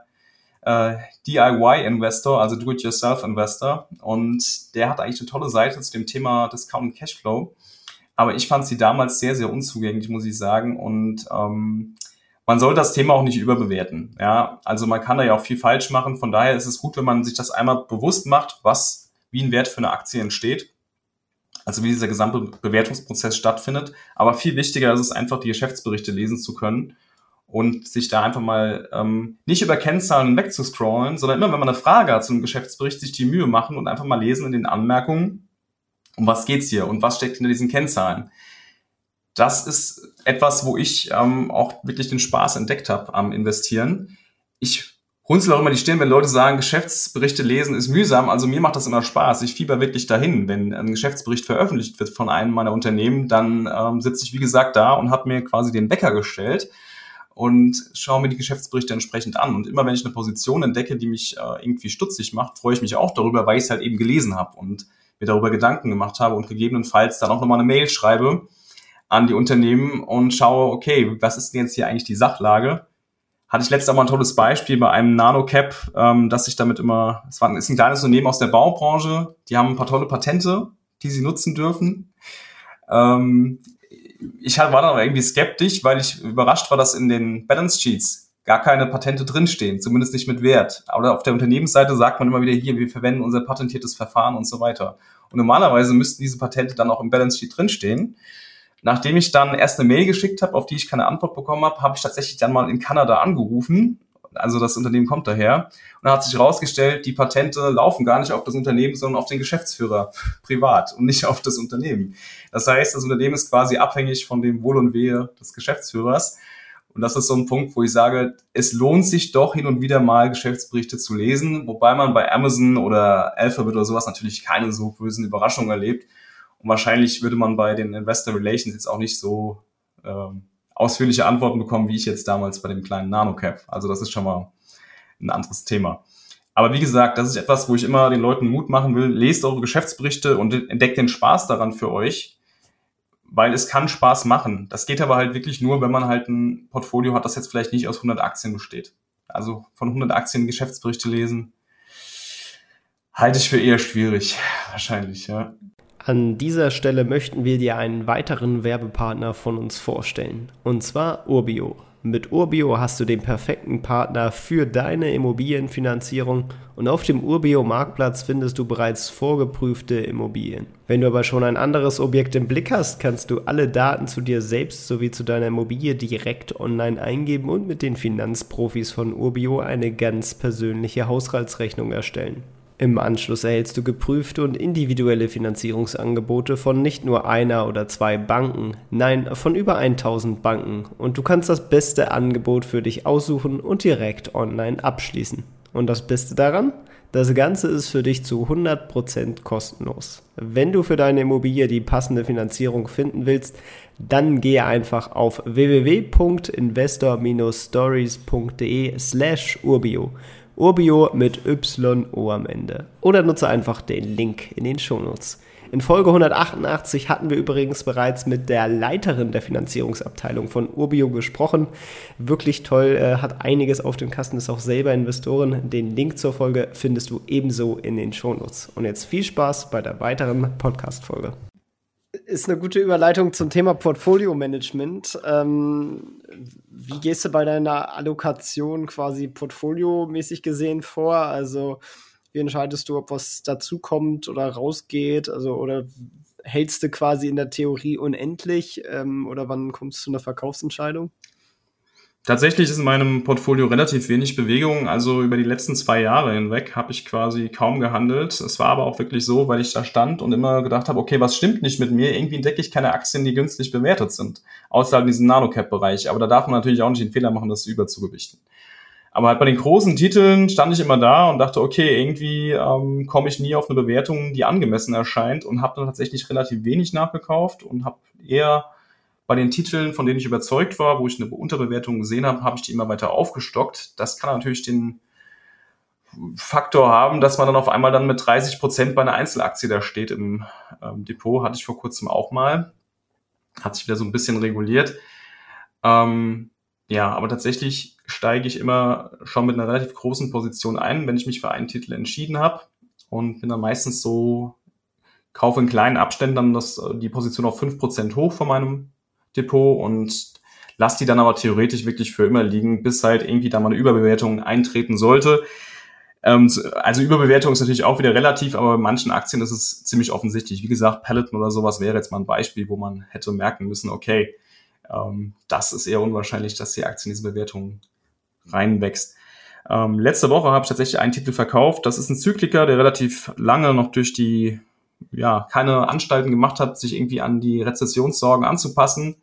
äh, DIY-Investor, also Do-it-yourself-Investor. Und der hat eigentlich eine tolle Seite zu dem Thema Discount Cashflow. Aber ich fand sie damals sehr, sehr unzugänglich, muss ich sagen. Und ähm, man soll das Thema auch nicht überbewerten. Ja, also man kann da ja auch viel falsch machen. Von daher ist es gut, wenn man sich das einmal bewusst macht, was wie ein Wert für eine Aktie entsteht. Also wie dieser gesamte Bewertungsprozess stattfindet. Aber viel wichtiger ist es einfach, die Geschäftsberichte lesen zu können und sich da einfach mal ähm, nicht über Kennzahlen wegzuscrollen, sondern immer, wenn man eine Frage hat zu einem Geschäftsbericht, sich die Mühe machen und einfach mal lesen in den Anmerkungen, um was geht's hier und was steckt hinter diesen Kennzahlen. Das ist etwas, wo ich ähm, auch wirklich den Spaß entdeckt habe am Investieren. Ich runzel auch immer die Stirn, wenn Leute sagen, Geschäftsberichte lesen ist mühsam. Also mir macht das immer Spaß. Ich fieber wirklich dahin. Wenn ein Geschäftsbericht veröffentlicht wird von einem meiner Unternehmen, dann ähm, sitze ich, wie gesagt, da und habe mir quasi den Wecker gestellt und schaue mir die Geschäftsberichte entsprechend an. Und immer wenn ich eine Position entdecke, die mich äh, irgendwie stutzig macht, freue ich mich auch darüber, weil ich es halt eben gelesen habe. Und mir darüber Gedanken gemacht habe und gegebenenfalls dann auch nochmal eine Mail schreibe an die Unternehmen und schaue, okay, was ist denn jetzt hier eigentlich die Sachlage? Hatte ich letztes Mal ein tolles Beispiel bei einem Nanocap, ähm, dass ich damit immer, es war, ist ein kleines Unternehmen aus der Baubranche, die haben ein paar tolle Patente, die sie nutzen dürfen. Ähm, ich war dann irgendwie skeptisch, weil ich überrascht war, dass in den Balance Sheets gar keine Patente drinstehen, zumindest nicht mit Wert. Aber auf der Unternehmensseite sagt man immer wieder hier, wir verwenden unser patentiertes Verfahren und so weiter. Und normalerweise müssten diese Patente dann auch im Balance Sheet drinstehen. Nachdem ich dann erst eine Mail geschickt habe, auf die ich keine Antwort bekommen habe, habe ich tatsächlich dann mal in Kanada angerufen. Also das Unternehmen kommt daher. Und da hat sich herausgestellt, die Patente laufen gar nicht auf das Unternehmen, sondern auf den Geschäftsführer privat und nicht auf das Unternehmen. Das heißt, das Unternehmen ist quasi abhängig von dem Wohl und Wehe des Geschäftsführers. Und das ist so ein Punkt, wo ich sage, es lohnt sich doch hin und wieder mal Geschäftsberichte zu lesen, wobei man bei Amazon oder Alphabet oder sowas natürlich keine so bösen Überraschungen erlebt. Und wahrscheinlich würde man bei den Investor Relations jetzt auch nicht so ähm, ausführliche Antworten bekommen, wie ich jetzt damals bei dem kleinen NanoCap. Also das ist schon mal ein anderes Thema. Aber wie gesagt, das ist etwas, wo ich immer den Leuten Mut machen will. Lest eure Geschäftsberichte und entdeckt den Spaß daran für euch weil es kann Spaß machen. Das geht aber halt wirklich nur, wenn man halt ein Portfolio hat, das jetzt vielleicht nicht aus 100 Aktien besteht. Also von 100 Aktien Geschäftsberichte lesen, halte ich für eher schwierig, wahrscheinlich, ja. An dieser Stelle möchten wir dir einen weiteren Werbepartner von uns vorstellen, und zwar Urbio. Mit Urbio hast du den perfekten Partner für deine Immobilienfinanzierung und auf dem Urbio Marktplatz findest du bereits vorgeprüfte Immobilien. Wenn du aber schon ein anderes Objekt im Blick hast, kannst du alle Daten zu dir selbst sowie zu deiner Immobilie direkt online eingeben und mit den Finanzprofis von Urbio eine ganz persönliche Haushaltsrechnung erstellen. Im Anschluss erhältst du geprüfte und individuelle Finanzierungsangebote von nicht nur einer oder zwei Banken, nein, von über 1000 Banken und du kannst das beste Angebot für dich aussuchen und direkt online abschließen. Und das Beste daran? Das Ganze ist für dich zu 100% kostenlos. Wenn du für deine Immobilie die passende Finanzierung finden willst, dann gehe einfach auf www.investor-stories.de slash urbio Urbio mit YO am Ende. Oder nutze einfach den Link in den Shownotes. In Folge 188 hatten wir übrigens bereits mit der Leiterin der Finanzierungsabteilung von Urbio gesprochen. Wirklich toll, äh, hat einiges auf dem Kasten, ist auch selber Investoren. Den Link zur Folge findest du ebenso in den Shownotes. Und jetzt viel Spaß bei der weiteren Podcast-Folge ist eine gute Überleitung zum Thema Portfolio-Management. Ähm, wie gehst du bei deiner Allokation quasi portfoliomäßig gesehen vor? Also wie entscheidest du, ob was dazukommt oder rausgeht? Also oder hältst du quasi in der Theorie unendlich ähm, oder wann kommst du zu einer Verkaufsentscheidung? Tatsächlich ist in meinem Portfolio relativ wenig Bewegung. Also über die letzten zwei Jahre hinweg habe ich quasi kaum gehandelt. Es war aber auch wirklich so, weil ich da stand und immer gedacht habe, okay, was stimmt nicht mit mir? Irgendwie entdecke ich keine Aktien, die günstig bewertet sind. Außerhalb diesem Nanocap-Bereich. Aber da darf man natürlich auch nicht den Fehler machen, das überzugewichten. Aber halt bei den großen Titeln stand ich immer da und dachte, okay, irgendwie ähm, komme ich nie auf eine Bewertung, die angemessen erscheint und habe dann tatsächlich relativ wenig nachgekauft und habe eher bei den Titeln, von denen ich überzeugt war, wo ich eine Unterbewertung gesehen habe, habe ich die immer weiter aufgestockt. Das kann natürlich den Faktor haben, dass man dann auf einmal dann mit 30 Prozent bei einer Einzelaktie da steht im ähm, Depot. Hatte ich vor kurzem auch mal. Hat sich wieder so ein bisschen reguliert. Ähm, ja, aber tatsächlich steige ich immer schon mit einer relativ großen Position ein, wenn ich mich für einen Titel entschieden habe und bin dann meistens so, kaufe in kleinen Abständen dann das, die Position auf 5% hoch von meinem Depot und lass die dann aber theoretisch wirklich für immer liegen, bis halt irgendwie da mal eine Überbewertung eintreten sollte. Ähm, also Überbewertung ist natürlich auch wieder relativ, aber bei manchen Aktien ist es ziemlich offensichtlich. Wie gesagt, Peloton oder sowas wäre jetzt mal ein Beispiel, wo man hätte merken müssen, okay, ähm, das ist eher unwahrscheinlich, dass die Aktie in diese Bewertung reinwächst. Ähm, letzte Woche habe ich tatsächlich einen Titel verkauft. Das ist ein Zykliker, der relativ lange noch durch die ja, keine Anstalten gemacht hat, sich irgendwie an die Rezessionssorgen anzupassen.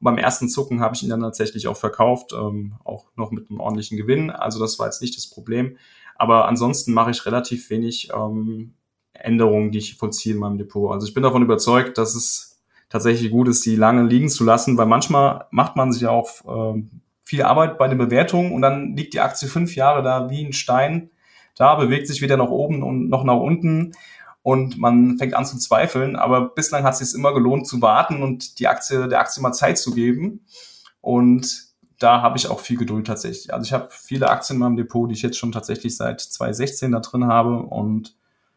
Und beim ersten Zucken habe ich ihn dann tatsächlich auch verkauft, ähm, auch noch mit einem ordentlichen Gewinn. Also das war jetzt nicht das Problem. Aber ansonsten mache ich relativ wenig ähm, Änderungen, die ich vollziehe in meinem Depot. Also ich bin davon überzeugt, dass es tatsächlich gut ist, die lange liegen zu lassen, weil manchmal macht man sich ja auch ähm, viel Arbeit bei den Bewertungen und dann liegt die Aktie fünf Jahre da wie ein Stein da, bewegt sich weder nach oben und noch nach unten und man fängt an zu zweifeln. Aber bislang hat es sich immer gelohnt zu warten und die Aktie, der Aktie mal Zeit zu geben. Und da habe ich auch viel Geduld tatsächlich. Also ich habe viele Aktien in meinem Depot, die ich jetzt schon tatsächlich seit 2016 da drin habe und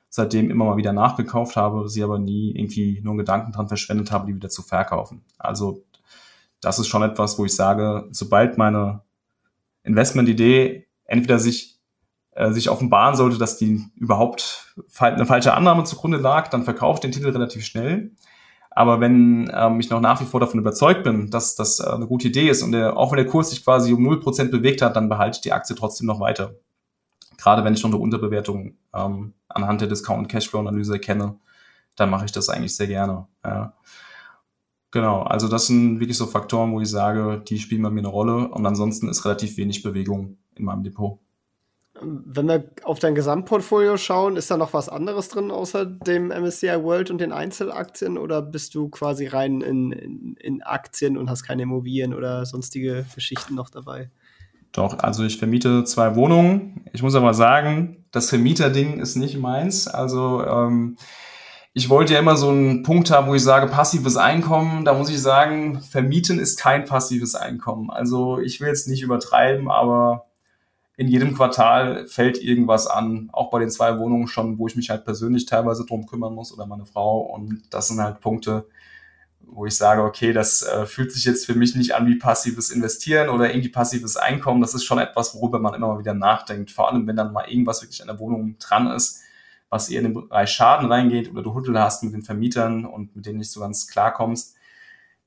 seitdem immer mal wieder nachgekauft habe, sie aber nie irgendwie nur einen Gedanken dran verschwendet habe, die wieder zu verkaufen. Also das ist schon etwas, wo ich sage, sobald meine Investmentidee entweder sich äh, sich offenbaren sollte, dass die überhaupt eine falsche Annahme zugrunde lag, dann verkaufe ich den Titel relativ schnell. Aber wenn ähm, ich noch nach wie vor davon überzeugt bin, dass das äh, eine gute Idee ist und der, auch wenn der Kurs sich quasi um 0% bewegt hat, dann behalte ich die Aktie trotzdem noch weiter. Gerade wenn ich noch eine Unterbewertung ähm, anhand der Discount-Cashflow-Analyse erkenne, dann mache ich das eigentlich sehr gerne. Ja. Genau, also das sind wirklich so Faktoren, wo ich sage, die spielen bei mir eine Rolle und ansonsten ist relativ wenig Bewegung in meinem Depot. Wenn wir auf dein Gesamtportfolio schauen, ist da noch was anderes drin außer dem MSCI World und den Einzelaktien oder bist du quasi rein in, in, in Aktien und hast keine Immobilien oder sonstige Geschichten noch dabei? Doch, also ich vermiete zwei Wohnungen. Ich muss aber sagen, das Vermieterding ist nicht meins. Also ähm, ich wollte ja immer so einen Punkt haben, wo ich sage, passives Einkommen. Da muss ich sagen, vermieten ist kein passives Einkommen. Also ich will jetzt nicht übertreiben, aber in jedem Quartal fällt irgendwas an, auch bei den zwei Wohnungen schon, wo ich mich halt persönlich teilweise drum kümmern muss oder meine Frau. Und das sind halt Punkte, wo ich sage, okay, das äh, fühlt sich jetzt für mich nicht an wie passives Investieren oder irgendwie passives Einkommen. Das ist schon etwas, worüber man immer mal wieder nachdenkt. Vor allem, wenn dann mal irgendwas wirklich an der Wohnung dran ist, was eher in den Bereich Schaden reingeht oder du Huddel hast mit den Vermietern und mit denen nicht so ganz klarkommst.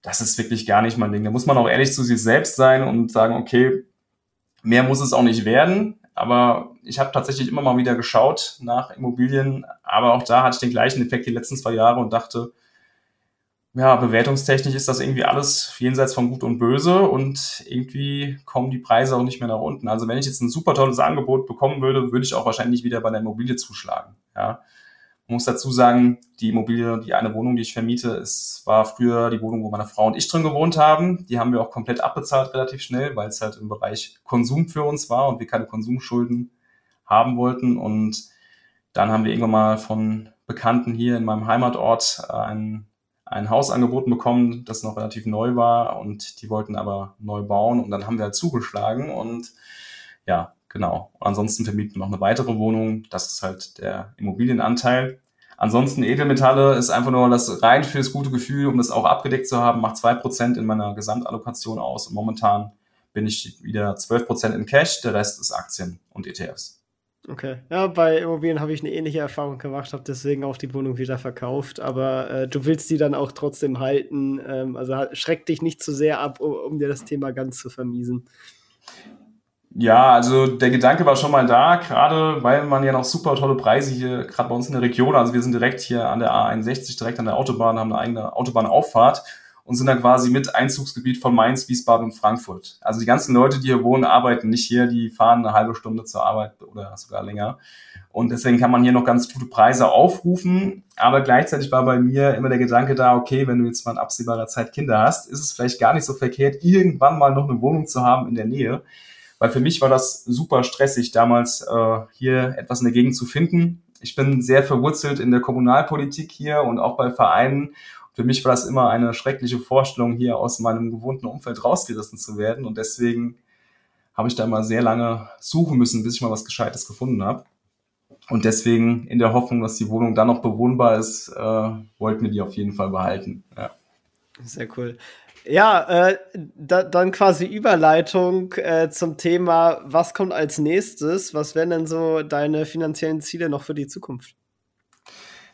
Das ist wirklich gar nicht mein Ding. Da muss man auch ehrlich zu sich selbst sein und sagen, okay, mehr muss es auch nicht werden. Aber ich habe tatsächlich immer mal wieder geschaut nach Immobilien, aber auch da hatte ich den gleichen Effekt die letzten zwei Jahre und dachte, ja, bewertungstechnisch ist das irgendwie alles jenseits von Gut und Böse und irgendwie kommen die Preise auch nicht mehr nach unten. Also wenn ich jetzt ein super tolles Angebot bekommen würde, würde ich auch wahrscheinlich wieder bei der Immobilie zuschlagen. Ja. Man muss dazu sagen, die Immobilie, die eine Wohnung, die ich vermiete, es war früher die Wohnung, wo meine Frau und ich drin gewohnt haben. Die haben wir auch komplett abbezahlt relativ schnell, weil es halt im Bereich Konsum für uns war und wir keine Konsumschulden haben wollten. Und dann haben wir irgendwann mal von Bekannten hier in meinem Heimatort äh, einen ein Haus angeboten bekommen, das noch relativ neu war und die wollten aber neu bauen und dann haben wir halt zugeschlagen und ja, genau. Ansonsten vermieten wir noch eine weitere Wohnung, das ist halt der Immobilienanteil. Ansonsten Edelmetalle ist einfach nur das rein fürs gute Gefühl, um das auch abgedeckt zu haben, macht zwei Prozent in meiner Gesamtallokation aus und momentan bin ich wieder zwölf Prozent in Cash, der Rest ist Aktien und ETFs. Okay. Ja, bei Immobilien habe ich eine ähnliche Erfahrung gemacht, habe deswegen auch die Wohnung wieder verkauft. Aber äh, du willst die dann auch trotzdem halten. Ähm, also schreck dich nicht zu sehr ab, um, um, dir das Thema ganz zu vermiesen. Ja, also der Gedanke war schon mal da, gerade weil man ja noch super tolle Preise hier, gerade bei uns in der Region, also wir sind direkt hier an der A61, direkt an der Autobahn, haben eine eigene Autobahnauffahrt und sind dann quasi mit Einzugsgebiet von Mainz, Wiesbaden und Frankfurt. Also die ganzen Leute, die hier wohnen, arbeiten nicht hier, die fahren eine halbe Stunde zur Arbeit oder sogar länger. Und deswegen kann man hier noch ganz gute Preise aufrufen. Aber gleichzeitig war bei mir immer der Gedanke da, okay, wenn du jetzt mal in absehbarer Zeit Kinder hast, ist es vielleicht gar nicht so verkehrt, irgendwann mal noch eine Wohnung zu haben in der Nähe. Weil für mich war das super stressig, damals äh, hier etwas in der Gegend zu finden. Ich bin sehr verwurzelt in der Kommunalpolitik hier und auch bei Vereinen für mich war das immer eine schreckliche Vorstellung, hier aus meinem gewohnten Umfeld rausgerissen zu werden. Und deswegen habe ich da immer sehr lange suchen müssen, bis ich mal was Gescheites gefunden habe. Und deswegen in der Hoffnung, dass die Wohnung dann noch bewohnbar ist, äh, wollten wir die auf jeden Fall behalten. Ja. Sehr cool. Ja, äh, da, dann quasi Überleitung äh, zum Thema, was kommt als nächstes? Was wären denn so deine finanziellen Ziele noch für die Zukunft?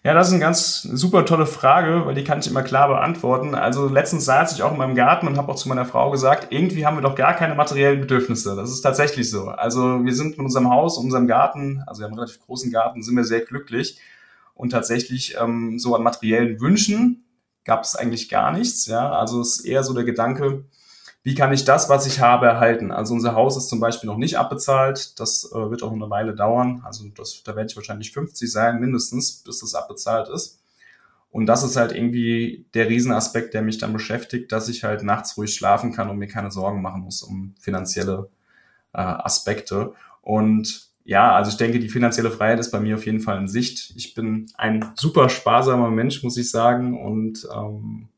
Ja, das ist eine ganz super tolle Frage, weil die kann ich immer klar beantworten. Also letztens saß ich auch in meinem Garten und habe auch zu meiner Frau gesagt, irgendwie haben wir doch gar keine materiellen Bedürfnisse. Das ist tatsächlich so. Also wir sind mit unserem Haus, unserem Garten, also wir haben einen relativ großen Garten, sind wir sehr glücklich. Und tatsächlich ähm, so an materiellen Wünschen gab es eigentlich gar nichts. Ja, also es ist eher so der Gedanke, wie kann ich das, was ich habe, erhalten? Also unser Haus ist zum Beispiel noch nicht abbezahlt. Das äh, wird auch eine Weile dauern. Also das, da werde ich wahrscheinlich 50 sein, mindestens, bis das abbezahlt ist. Und das ist halt irgendwie der Riesenaspekt, der mich dann beschäftigt, dass ich halt nachts ruhig schlafen kann und mir keine Sorgen machen muss um finanzielle äh, Aspekte. Und ja, also ich denke, die finanzielle Freiheit ist bei mir auf jeden Fall in Sicht. Ich bin ein super sparsamer Mensch, muss ich sagen. Und ähm,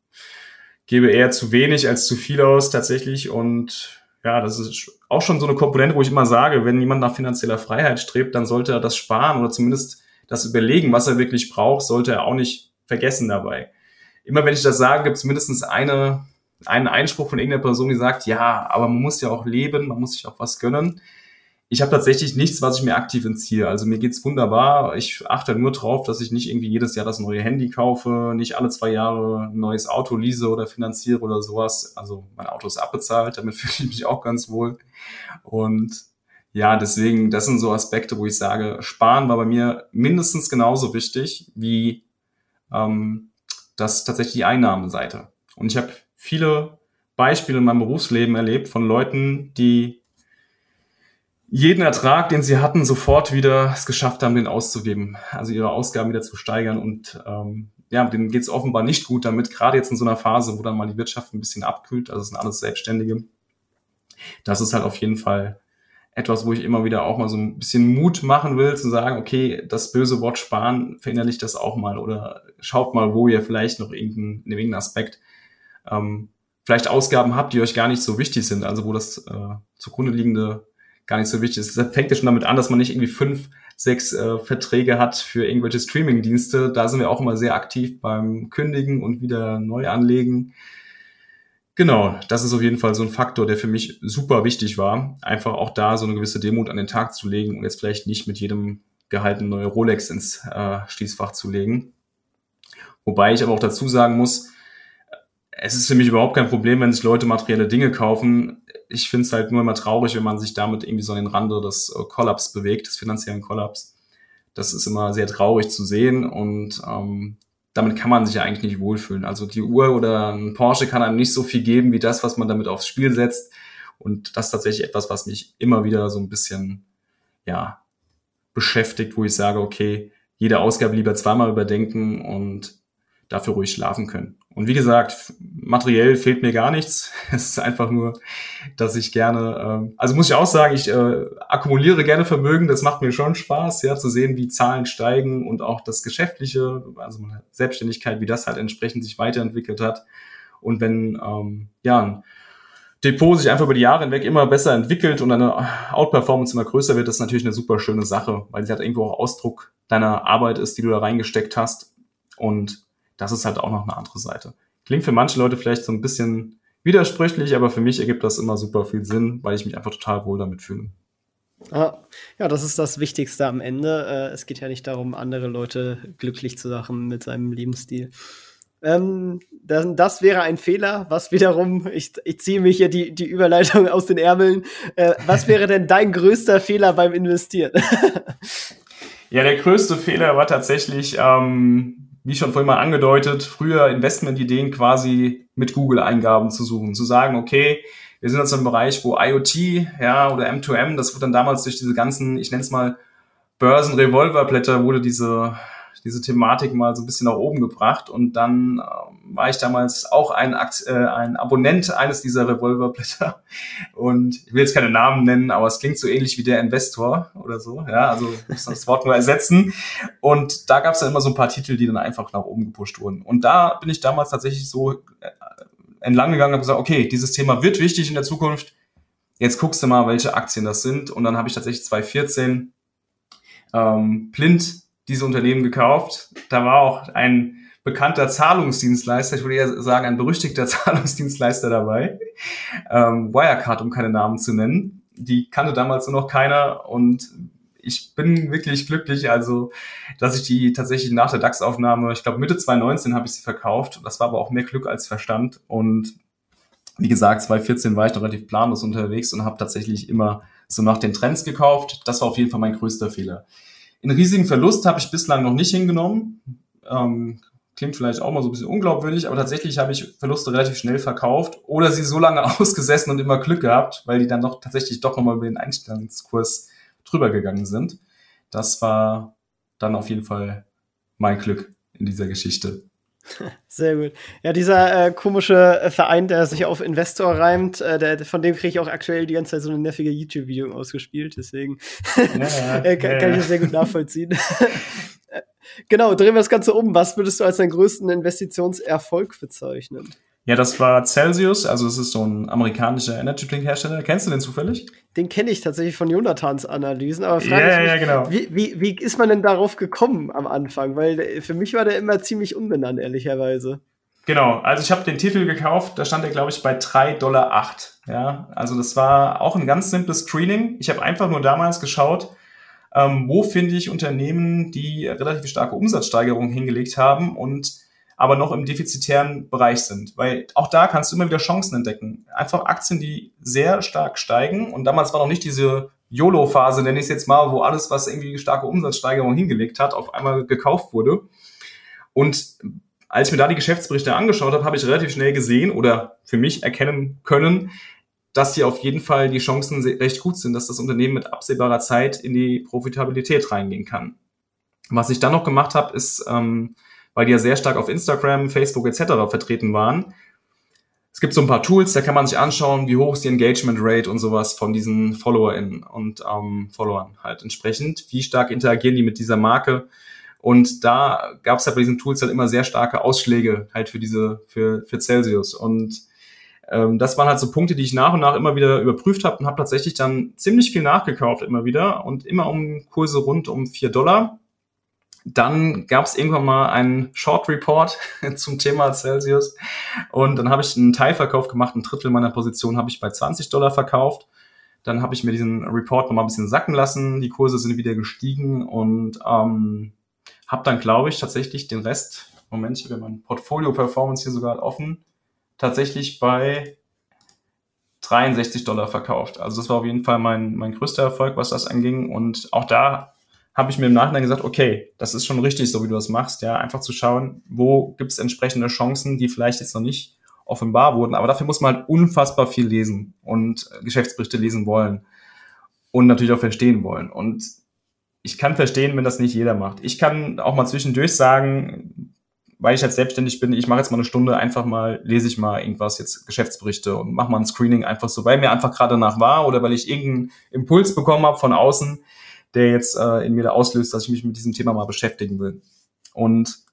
gebe eher zu wenig als zu viel aus tatsächlich. Und ja, das ist auch schon so eine Komponente, wo ich immer sage, wenn jemand nach finanzieller Freiheit strebt, dann sollte er das sparen oder zumindest das überlegen, was er wirklich braucht, sollte er auch nicht vergessen dabei. Immer wenn ich das sage, gibt es mindestens eine, einen Einspruch von irgendeiner Person, die sagt, ja, aber man muss ja auch leben, man muss sich auch was gönnen ich habe tatsächlich nichts, was ich mir aktiv entziehe. Also mir geht's wunderbar. Ich achte nur drauf, dass ich nicht irgendwie jedes Jahr das neue Handy kaufe, nicht alle zwei Jahre ein neues Auto lease oder finanziere oder sowas. Also mein Auto ist abbezahlt, damit fühle ich mich auch ganz wohl. Und ja, deswegen, das sind so Aspekte, wo ich sage, Sparen war bei mir mindestens genauso wichtig wie ähm, das tatsächlich die Einnahmenseite. Und ich habe viele Beispiele in meinem Berufsleben erlebt von Leuten, die jeden Ertrag, den sie hatten, sofort wieder es geschafft haben, den auszugeben, also ihre Ausgaben wieder zu steigern. Und ähm, ja, denen geht es offenbar nicht gut damit, gerade jetzt in so einer Phase, wo dann mal die Wirtschaft ein bisschen abkühlt, also es sind alles Selbstständige. Das ist halt auf jeden Fall etwas, wo ich immer wieder auch mal so ein bisschen Mut machen will, zu sagen, okay, das böse Wort sparen, verinnerlicht das auch mal oder schaut mal, wo ihr vielleicht noch irgendeinen, irgendeinen Aspekt ähm, vielleicht Ausgaben habt, die euch gar nicht so wichtig sind, also wo das äh, zugrunde liegende gar nicht so wichtig ist. Das fängt ja schon damit an, dass man nicht irgendwie fünf, sechs äh, Verträge hat für irgendwelche Streaming-Dienste. Da sind wir auch immer sehr aktiv beim Kündigen und wieder neu anlegen. Genau, das ist auf jeden Fall so ein Faktor, der für mich super wichtig war. Einfach auch da so eine gewisse Demut an den Tag zu legen und jetzt vielleicht nicht mit jedem Gehalt eine neue Rolex ins äh, Schließfach zu legen. Wobei ich aber auch dazu sagen muss, es ist für mich überhaupt kein Problem, wenn sich Leute materielle Dinge kaufen. Ich finde es halt nur immer traurig, wenn man sich damit irgendwie so an den Rande des äh, Kollaps bewegt, des finanziellen Kollaps. Das ist immer sehr traurig zu sehen und ähm, damit kann man sich ja eigentlich nicht wohlfühlen. Also die Uhr oder ein Porsche kann einem nicht so viel geben wie das, was man damit aufs Spiel setzt. Und das ist tatsächlich etwas, was mich immer wieder so ein bisschen, ja, beschäftigt, wo ich sage, okay, jede Ausgabe lieber zweimal überdenken und dafür ruhig schlafen können. Und wie gesagt, materiell fehlt mir gar nichts. Es ist einfach nur, dass ich gerne, äh, also muss ich auch sagen, ich äh, akkumuliere gerne Vermögen. Das macht mir schon Spaß, ja, zu sehen, wie Zahlen steigen und auch das Geschäftliche, also meine Selbstständigkeit, wie das halt entsprechend sich weiterentwickelt hat. Und wenn ähm, ja ein Depot sich einfach über die Jahre hinweg immer besser entwickelt und eine Outperformance immer größer wird, das ist natürlich eine super schöne Sache, weil sie halt irgendwo auch Ausdruck deiner Arbeit ist, die du da reingesteckt hast. Und das ist halt auch noch eine andere Seite. Klingt für manche Leute vielleicht so ein bisschen widersprüchlich, aber für mich ergibt das immer super viel Sinn, weil ich mich einfach total wohl damit fühle. Ah, ja, das ist das Wichtigste am Ende. Äh, es geht ja nicht darum, andere Leute glücklich zu machen mit seinem Lebensstil. Ähm, das, das, wäre ein Fehler, was wiederum, ich, ich ziehe mich hier die, die Überleitung aus den Ärmeln. Äh, was wäre denn dein größter Fehler beim Investieren? ja, der größte Fehler war tatsächlich, ähm, wie schon vorhin mal angedeutet, früher Investmentideen quasi mit Google-Eingaben zu suchen, zu sagen, okay, wir sind jetzt im Bereich, wo IoT, ja, oder M2M, das wurde dann damals durch diese ganzen, ich nenne es mal Börsen-Revolverblätter, wurde diese diese Thematik mal so ein bisschen nach oben gebracht. Und dann äh, war ich damals auch ein, äh, ein Abonnent eines dieser Revolverblätter. Und ich will jetzt keine Namen nennen, aber es klingt so ähnlich wie der Investor oder so. Ja, also das Wort nur ersetzen. Und da gab es dann immer so ein paar Titel, die dann einfach nach oben gepusht wurden. Und da bin ich damals tatsächlich so äh, entlang gegangen und gesagt, okay, dieses Thema wird wichtig in der Zukunft. Jetzt guckst du mal, welche Aktien das sind. Und dann habe ich tatsächlich 2014 ähm, blind diese Unternehmen gekauft. Da war auch ein bekannter Zahlungsdienstleister, ich würde eher sagen ein berüchtigter Zahlungsdienstleister dabei, ähm, Wirecard, um keine Namen zu nennen. Die kannte damals nur noch keiner und ich bin wirklich glücklich, also dass ich die tatsächlich nach der DAX-Aufnahme, ich glaube Mitte 2019 habe ich sie verkauft. Das war aber auch mehr Glück als Verstand. Und wie gesagt, 2014 war ich noch relativ planlos unterwegs und habe tatsächlich immer so nach den Trends gekauft. Das war auf jeden Fall mein größter Fehler. Einen riesigen Verlust habe ich bislang noch nicht hingenommen. Ähm, klingt vielleicht auch mal so ein bisschen unglaubwürdig, aber tatsächlich habe ich Verluste relativ schnell verkauft oder sie so lange ausgesessen und immer Glück gehabt, weil die dann doch tatsächlich doch nochmal über den Einstellungskurs drüber gegangen sind. Das war dann auf jeden Fall mein Glück in dieser Geschichte. Sehr gut. Ja, dieser äh, komische äh, Verein, der sich auf Investor reimt, äh, der, von dem kriege ich auch aktuell die ganze Zeit so eine nervige YouTube-Video ausgespielt. Deswegen ja, äh, kann, ja. kann, ich das sehr gut nachvollziehen. Äh, genau, drehen wir das Ganze um. Was würdest du als deinen größten Investitionserfolg bezeichnen? Ja, das war Celsius, also es ist so ein amerikanischer Energy Drink Hersteller. Kennst du den zufällig? Den kenne ich tatsächlich von Jonathans Analysen, aber frage ja, ich mich, ja, genau. wie, wie, wie ist man denn darauf gekommen am Anfang? Weil für mich war der immer ziemlich unbenannt, ehrlicherweise. Genau, also ich habe den Titel gekauft, da stand er, glaube ich, bei 3,08 Dollar. Ja, also das war auch ein ganz simples Screening. Ich habe einfach nur damals geschaut, ähm, wo finde ich Unternehmen, die relativ starke Umsatzsteigerungen hingelegt haben und aber noch im defizitären Bereich sind. Weil auch da kannst du immer wieder Chancen entdecken. Einfach Aktien, die sehr stark steigen. Und damals war noch nicht diese YOLO-Phase, nenne ich es jetzt mal, wo alles, was irgendwie starke Umsatzsteigerung hingelegt hat, auf einmal gekauft wurde. Und als ich mir da die Geschäftsberichte angeschaut habe, habe ich relativ schnell gesehen oder für mich erkennen können, dass hier auf jeden Fall die Chancen recht gut sind, dass das Unternehmen mit absehbarer Zeit in die Profitabilität reingehen kann. Was ich dann noch gemacht habe, ist ähm, weil die ja sehr stark auf Instagram, Facebook etc. vertreten waren. Es gibt so ein paar Tools, da kann man sich anschauen, wie hoch ist die Engagement Rate und sowas von diesen FollowerInnen und ähm, Followern halt entsprechend. Wie stark interagieren die mit dieser Marke? Und da gab es ja bei diesen Tools halt immer sehr starke Ausschläge halt für diese, für, für Celsius. Und ähm, das waren halt so Punkte, die ich nach und nach immer wieder überprüft habe und habe tatsächlich dann ziemlich viel nachgekauft immer wieder und immer um Kurse rund um vier Dollar. Dann gab es irgendwann mal einen Short Report zum Thema Celsius und dann habe ich einen Teilverkauf gemacht, ein Drittel meiner Position habe ich bei 20 Dollar verkauft. Dann habe ich mir diesen Report noch mal ein bisschen sacken lassen, die Kurse sind wieder gestiegen und ähm, habe dann, glaube ich, tatsächlich den Rest, Moment, ich habe mein Portfolio Performance hier sogar offen, tatsächlich bei 63 Dollar verkauft. Also das war auf jeden Fall mein, mein größter Erfolg, was das anging. Und auch da habe ich mir im Nachhinein gesagt, okay, das ist schon richtig, so wie du das machst, ja, einfach zu schauen, wo gibt es entsprechende Chancen, die vielleicht jetzt noch nicht offenbar wurden. Aber dafür muss man halt unfassbar viel lesen und Geschäftsberichte lesen wollen und natürlich auch verstehen wollen. Und ich kann verstehen, wenn das nicht jeder macht. Ich kann auch mal zwischendurch sagen, weil ich halt selbstständig bin, ich mache jetzt mal eine Stunde einfach mal, lese ich mal irgendwas, jetzt Geschäftsberichte und mache mal ein Screening einfach so, weil mir einfach gerade danach war oder weil ich irgendeinen Impuls bekommen habe von außen, der jetzt äh, in mir da auslöst, dass ich mich mit diesem Thema mal beschäftigen will. Und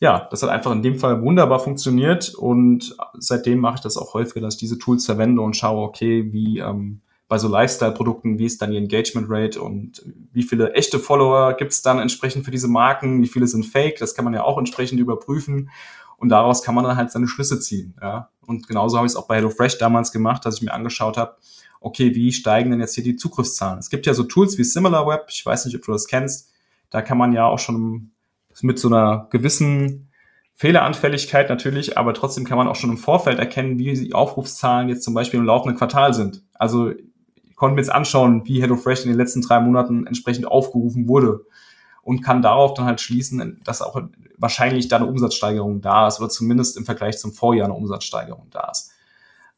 ja, das hat einfach in dem Fall wunderbar funktioniert und seitdem mache ich das auch häufiger, dass ich diese Tools verwende und schaue, okay, wie ähm, bei so Lifestyle-Produkten, wie ist dann die Engagement Rate und wie viele echte Follower gibt es dann entsprechend für diese Marken, wie viele sind fake, das kann man ja auch entsprechend überprüfen und daraus kann man dann halt seine Schlüsse ziehen. Ja? Und genauso habe ich es auch bei HelloFresh damals gemacht, dass ich mir angeschaut habe, okay, wie steigen denn jetzt hier die Zugriffszahlen? Es gibt ja so Tools wie SimilarWeb, ich weiß nicht, ob du das kennst, da kann man ja auch schon mit so einer gewissen Fehleranfälligkeit natürlich, aber trotzdem kann man auch schon im Vorfeld erkennen, wie die Aufrufszahlen jetzt zum Beispiel im laufenden Quartal sind. Also konnte mir jetzt anschauen, wie HelloFresh in den letzten drei Monaten entsprechend aufgerufen wurde und kann darauf dann halt schließen, dass auch wahrscheinlich da eine Umsatzsteigerung da ist oder zumindest im Vergleich zum Vorjahr eine Umsatzsteigerung da ist.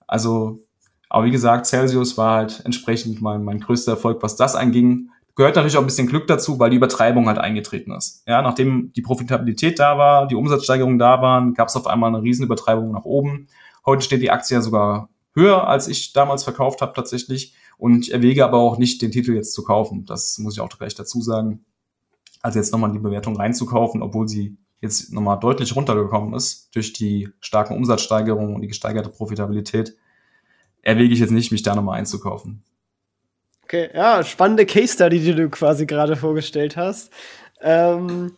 Also, aber wie gesagt, Celsius war halt entsprechend mein, mein größter Erfolg, was das anging. Gehört natürlich auch ein bisschen Glück dazu, weil die Übertreibung halt eingetreten ist. Ja, nachdem die Profitabilität da war, die Umsatzsteigerungen da waren, gab es auf einmal eine Riesenübertreibung nach oben. Heute steht die Aktie ja sogar höher, als ich damals verkauft habe tatsächlich. Und ich erwäge aber auch nicht, den Titel jetzt zu kaufen. Das muss ich auch gleich dazu sagen. Also jetzt nochmal in die Bewertung reinzukaufen, obwohl sie jetzt nochmal deutlich runtergekommen ist durch die starken Umsatzsteigerungen und die gesteigerte Profitabilität, erwäge ich jetzt nicht, mich da nochmal einzukaufen. Okay, ja, spannende Case Study, die du quasi gerade vorgestellt hast. Ähm,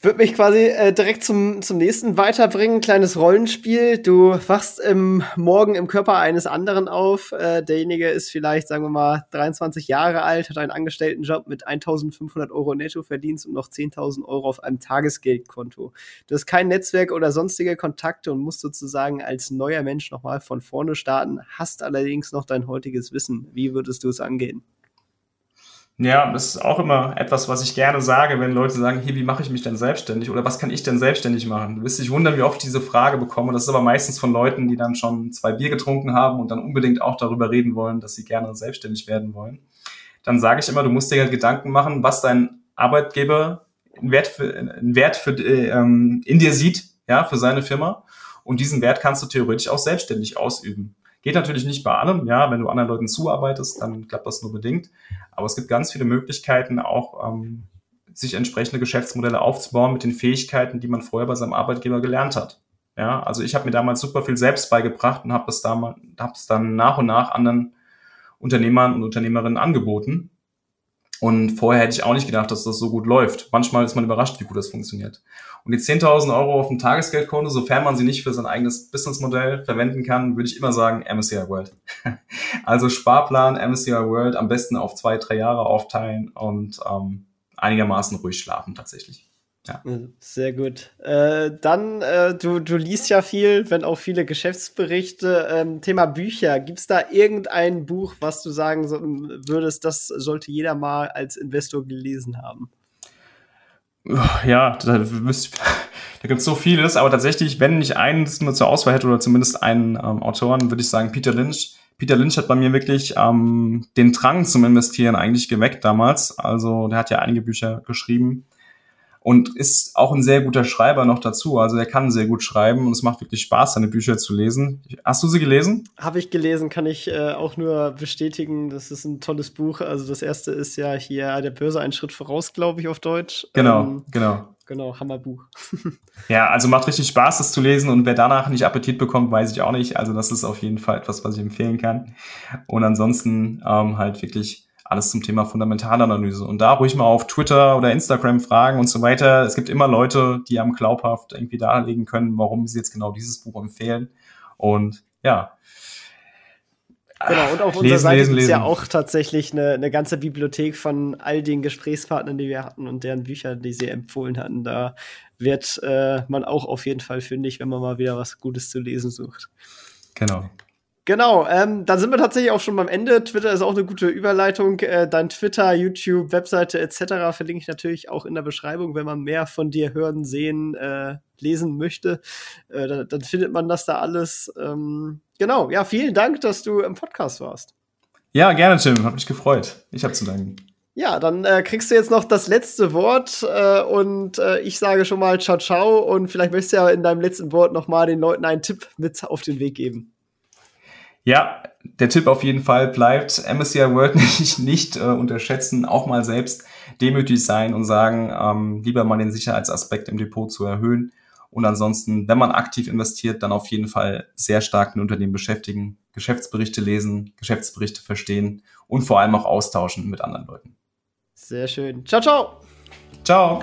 würde mich quasi äh, direkt zum, zum nächsten weiterbringen. Kleines Rollenspiel. Du wachst im Morgen im Körper eines anderen auf. Äh, derjenige ist vielleicht, sagen wir mal, 23 Jahre alt, hat einen Angestelltenjob mit 1500 Euro Nettoverdienst und noch 10.000 Euro auf einem Tagesgeldkonto. Du hast kein Netzwerk oder sonstige Kontakte und musst sozusagen als neuer Mensch nochmal von vorne starten, hast allerdings noch dein heutiges Wissen. Wie würdest du es angehen? Ja, das ist auch immer etwas, was ich gerne sage, wenn Leute sagen, hier, wie mache ich mich denn selbstständig oder was kann ich denn selbstständig machen? Du wirst dich wundern, wie oft ich diese Frage bekomme. Das ist aber meistens von Leuten, die dann schon zwei Bier getrunken haben und dann unbedingt auch darüber reden wollen, dass sie gerne selbstständig werden wollen. Dann sage ich immer, du musst dir halt Gedanken machen, was dein Arbeitgeber einen Wert für, einen Wert für ähm, in dir sieht, ja, für seine Firma. Und diesen Wert kannst du theoretisch auch selbstständig ausüben. Geht natürlich nicht bei allem, ja, wenn du anderen Leuten zuarbeitest, dann klappt das nur bedingt. Aber es gibt ganz viele Möglichkeiten, auch ähm, sich entsprechende Geschäftsmodelle aufzubauen mit den Fähigkeiten, die man vorher bei seinem Arbeitgeber gelernt hat. Ja, also ich habe mir damals super viel selbst beigebracht und habe das, hab das dann nach und nach anderen Unternehmern und Unternehmerinnen angeboten. Und vorher hätte ich auch nicht gedacht, dass das so gut läuft. Manchmal ist man überrascht, wie gut das funktioniert. Und die 10.000 Euro auf dem Tagesgeldkonto, sofern man sie nicht für sein eigenes Businessmodell verwenden kann, würde ich immer sagen MSCI World. also Sparplan MSCI World am besten auf zwei, drei Jahre aufteilen und ähm, einigermaßen ruhig schlafen tatsächlich. Ja. Sehr gut. Äh, dann, äh, du, du liest ja viel, wenn auch viele Geschäftsberichte. Ähm, Thema Bücher. Gibt es da irgendein Buch, was du sagen so, würdest, das sollte jeder mal als Investor gelesen haben? Ja, da, da gibt es so vieles, aber tatsächlich, wenn ich einen nur zur Auswahl hätte oder zumindest einen ähm, Autoren, würde ich sagen Peter Lynch. Peter Lynch hat bei mir wirklich ähm, den Drang zum Investieren eigentlich geweckt damals. Also der hat ja einige Bücher geschrieben und ist auch ein sehr guter Schreiber noch dazu. Also er kann sehr gut schreiben und es macht wirklich Spaß, seine Bücher zu lesen. Hast du sie gelesen? Habe ich gelesen, kann ich äh, auch nur bestätigen. Das ist ein tolles Buch. Also das erste ist ja hier der Börse einen Schritt voraus, glaube ich, auf Deutsch. Genau, ähm, genau. genau, Hammerbuch. ja, also macht richtig Spaß, das zu lesen und wer danach nicht Appetit bekommt, weiß ich auch nicht. Also das ist auf jeden Fall etwas, was ich empfehlen kann. Und ansonsten ähm, halt wirklich alles zum Thema Fundamentalanalyse. Und da ruhig mal auf Twitter oder Instagram fragen und so weiter. Es gibt immer Leute, die am glaubhaft irgendwie darlegen können, warum sie jetzt genau dieses Buch empfehlen. Und ja, Genau, und auf lesen, unserer Seite gibt es ja auch tatsächlich eine, eine ganze Bibliothek von all den Gesprächspartnern, die wir hatten und deren Bücher, die sie empfohlen hatten. Da wird äh, man auch auf jeden Fall fündig, wenn man mal wieder was Gutes zu lesen sucht. Genau. Genau, ähm, dann sind wir tatsächlich auch schon beim Ende. Twitter ist auch eine gute Überleitung. Äh, dein Twitter, YouTube, Webseite etc. verlinke ich natürlich auch in der Beschreibung, wenn man mehr von dir hören, sehen, äh, lesen möchte. Äh, dann, dann, findet man das da alles. Ähm, genau, ja, vielen Dank, dass du im Podcast warst. Ja, gerne, Tim. Hat mich gefreut. Ich habe zu danken. Ja, dann äh, kriegst du jetzt noch das letzte Wort äh, und äh, ich sage schon mal ciao ciao und vielleicht möchtest du ja in deinem letzten Wort noch mal den Leuten einen Tipp mit auf den Weg geben. Ja, der Tipp auf jeden Fall bleibt MSCI World nicht, nicht äh, unterschätzen, auch mal selbst demütig sein und sagen, ähm, lieber mal den Sicherheitsaspekt im Depot zu erhöhen. Und ansonsten, wenn man aktiv investiert, dann auf jeden Fall sehr stark mit Unternehmen beschäftigen, Geschäftsberichte lesen, Geschäftsberichte verstehen und vor allem auch austauschen mit anderen Leuten. Sehr schön. Ciao, ciao. Ciao.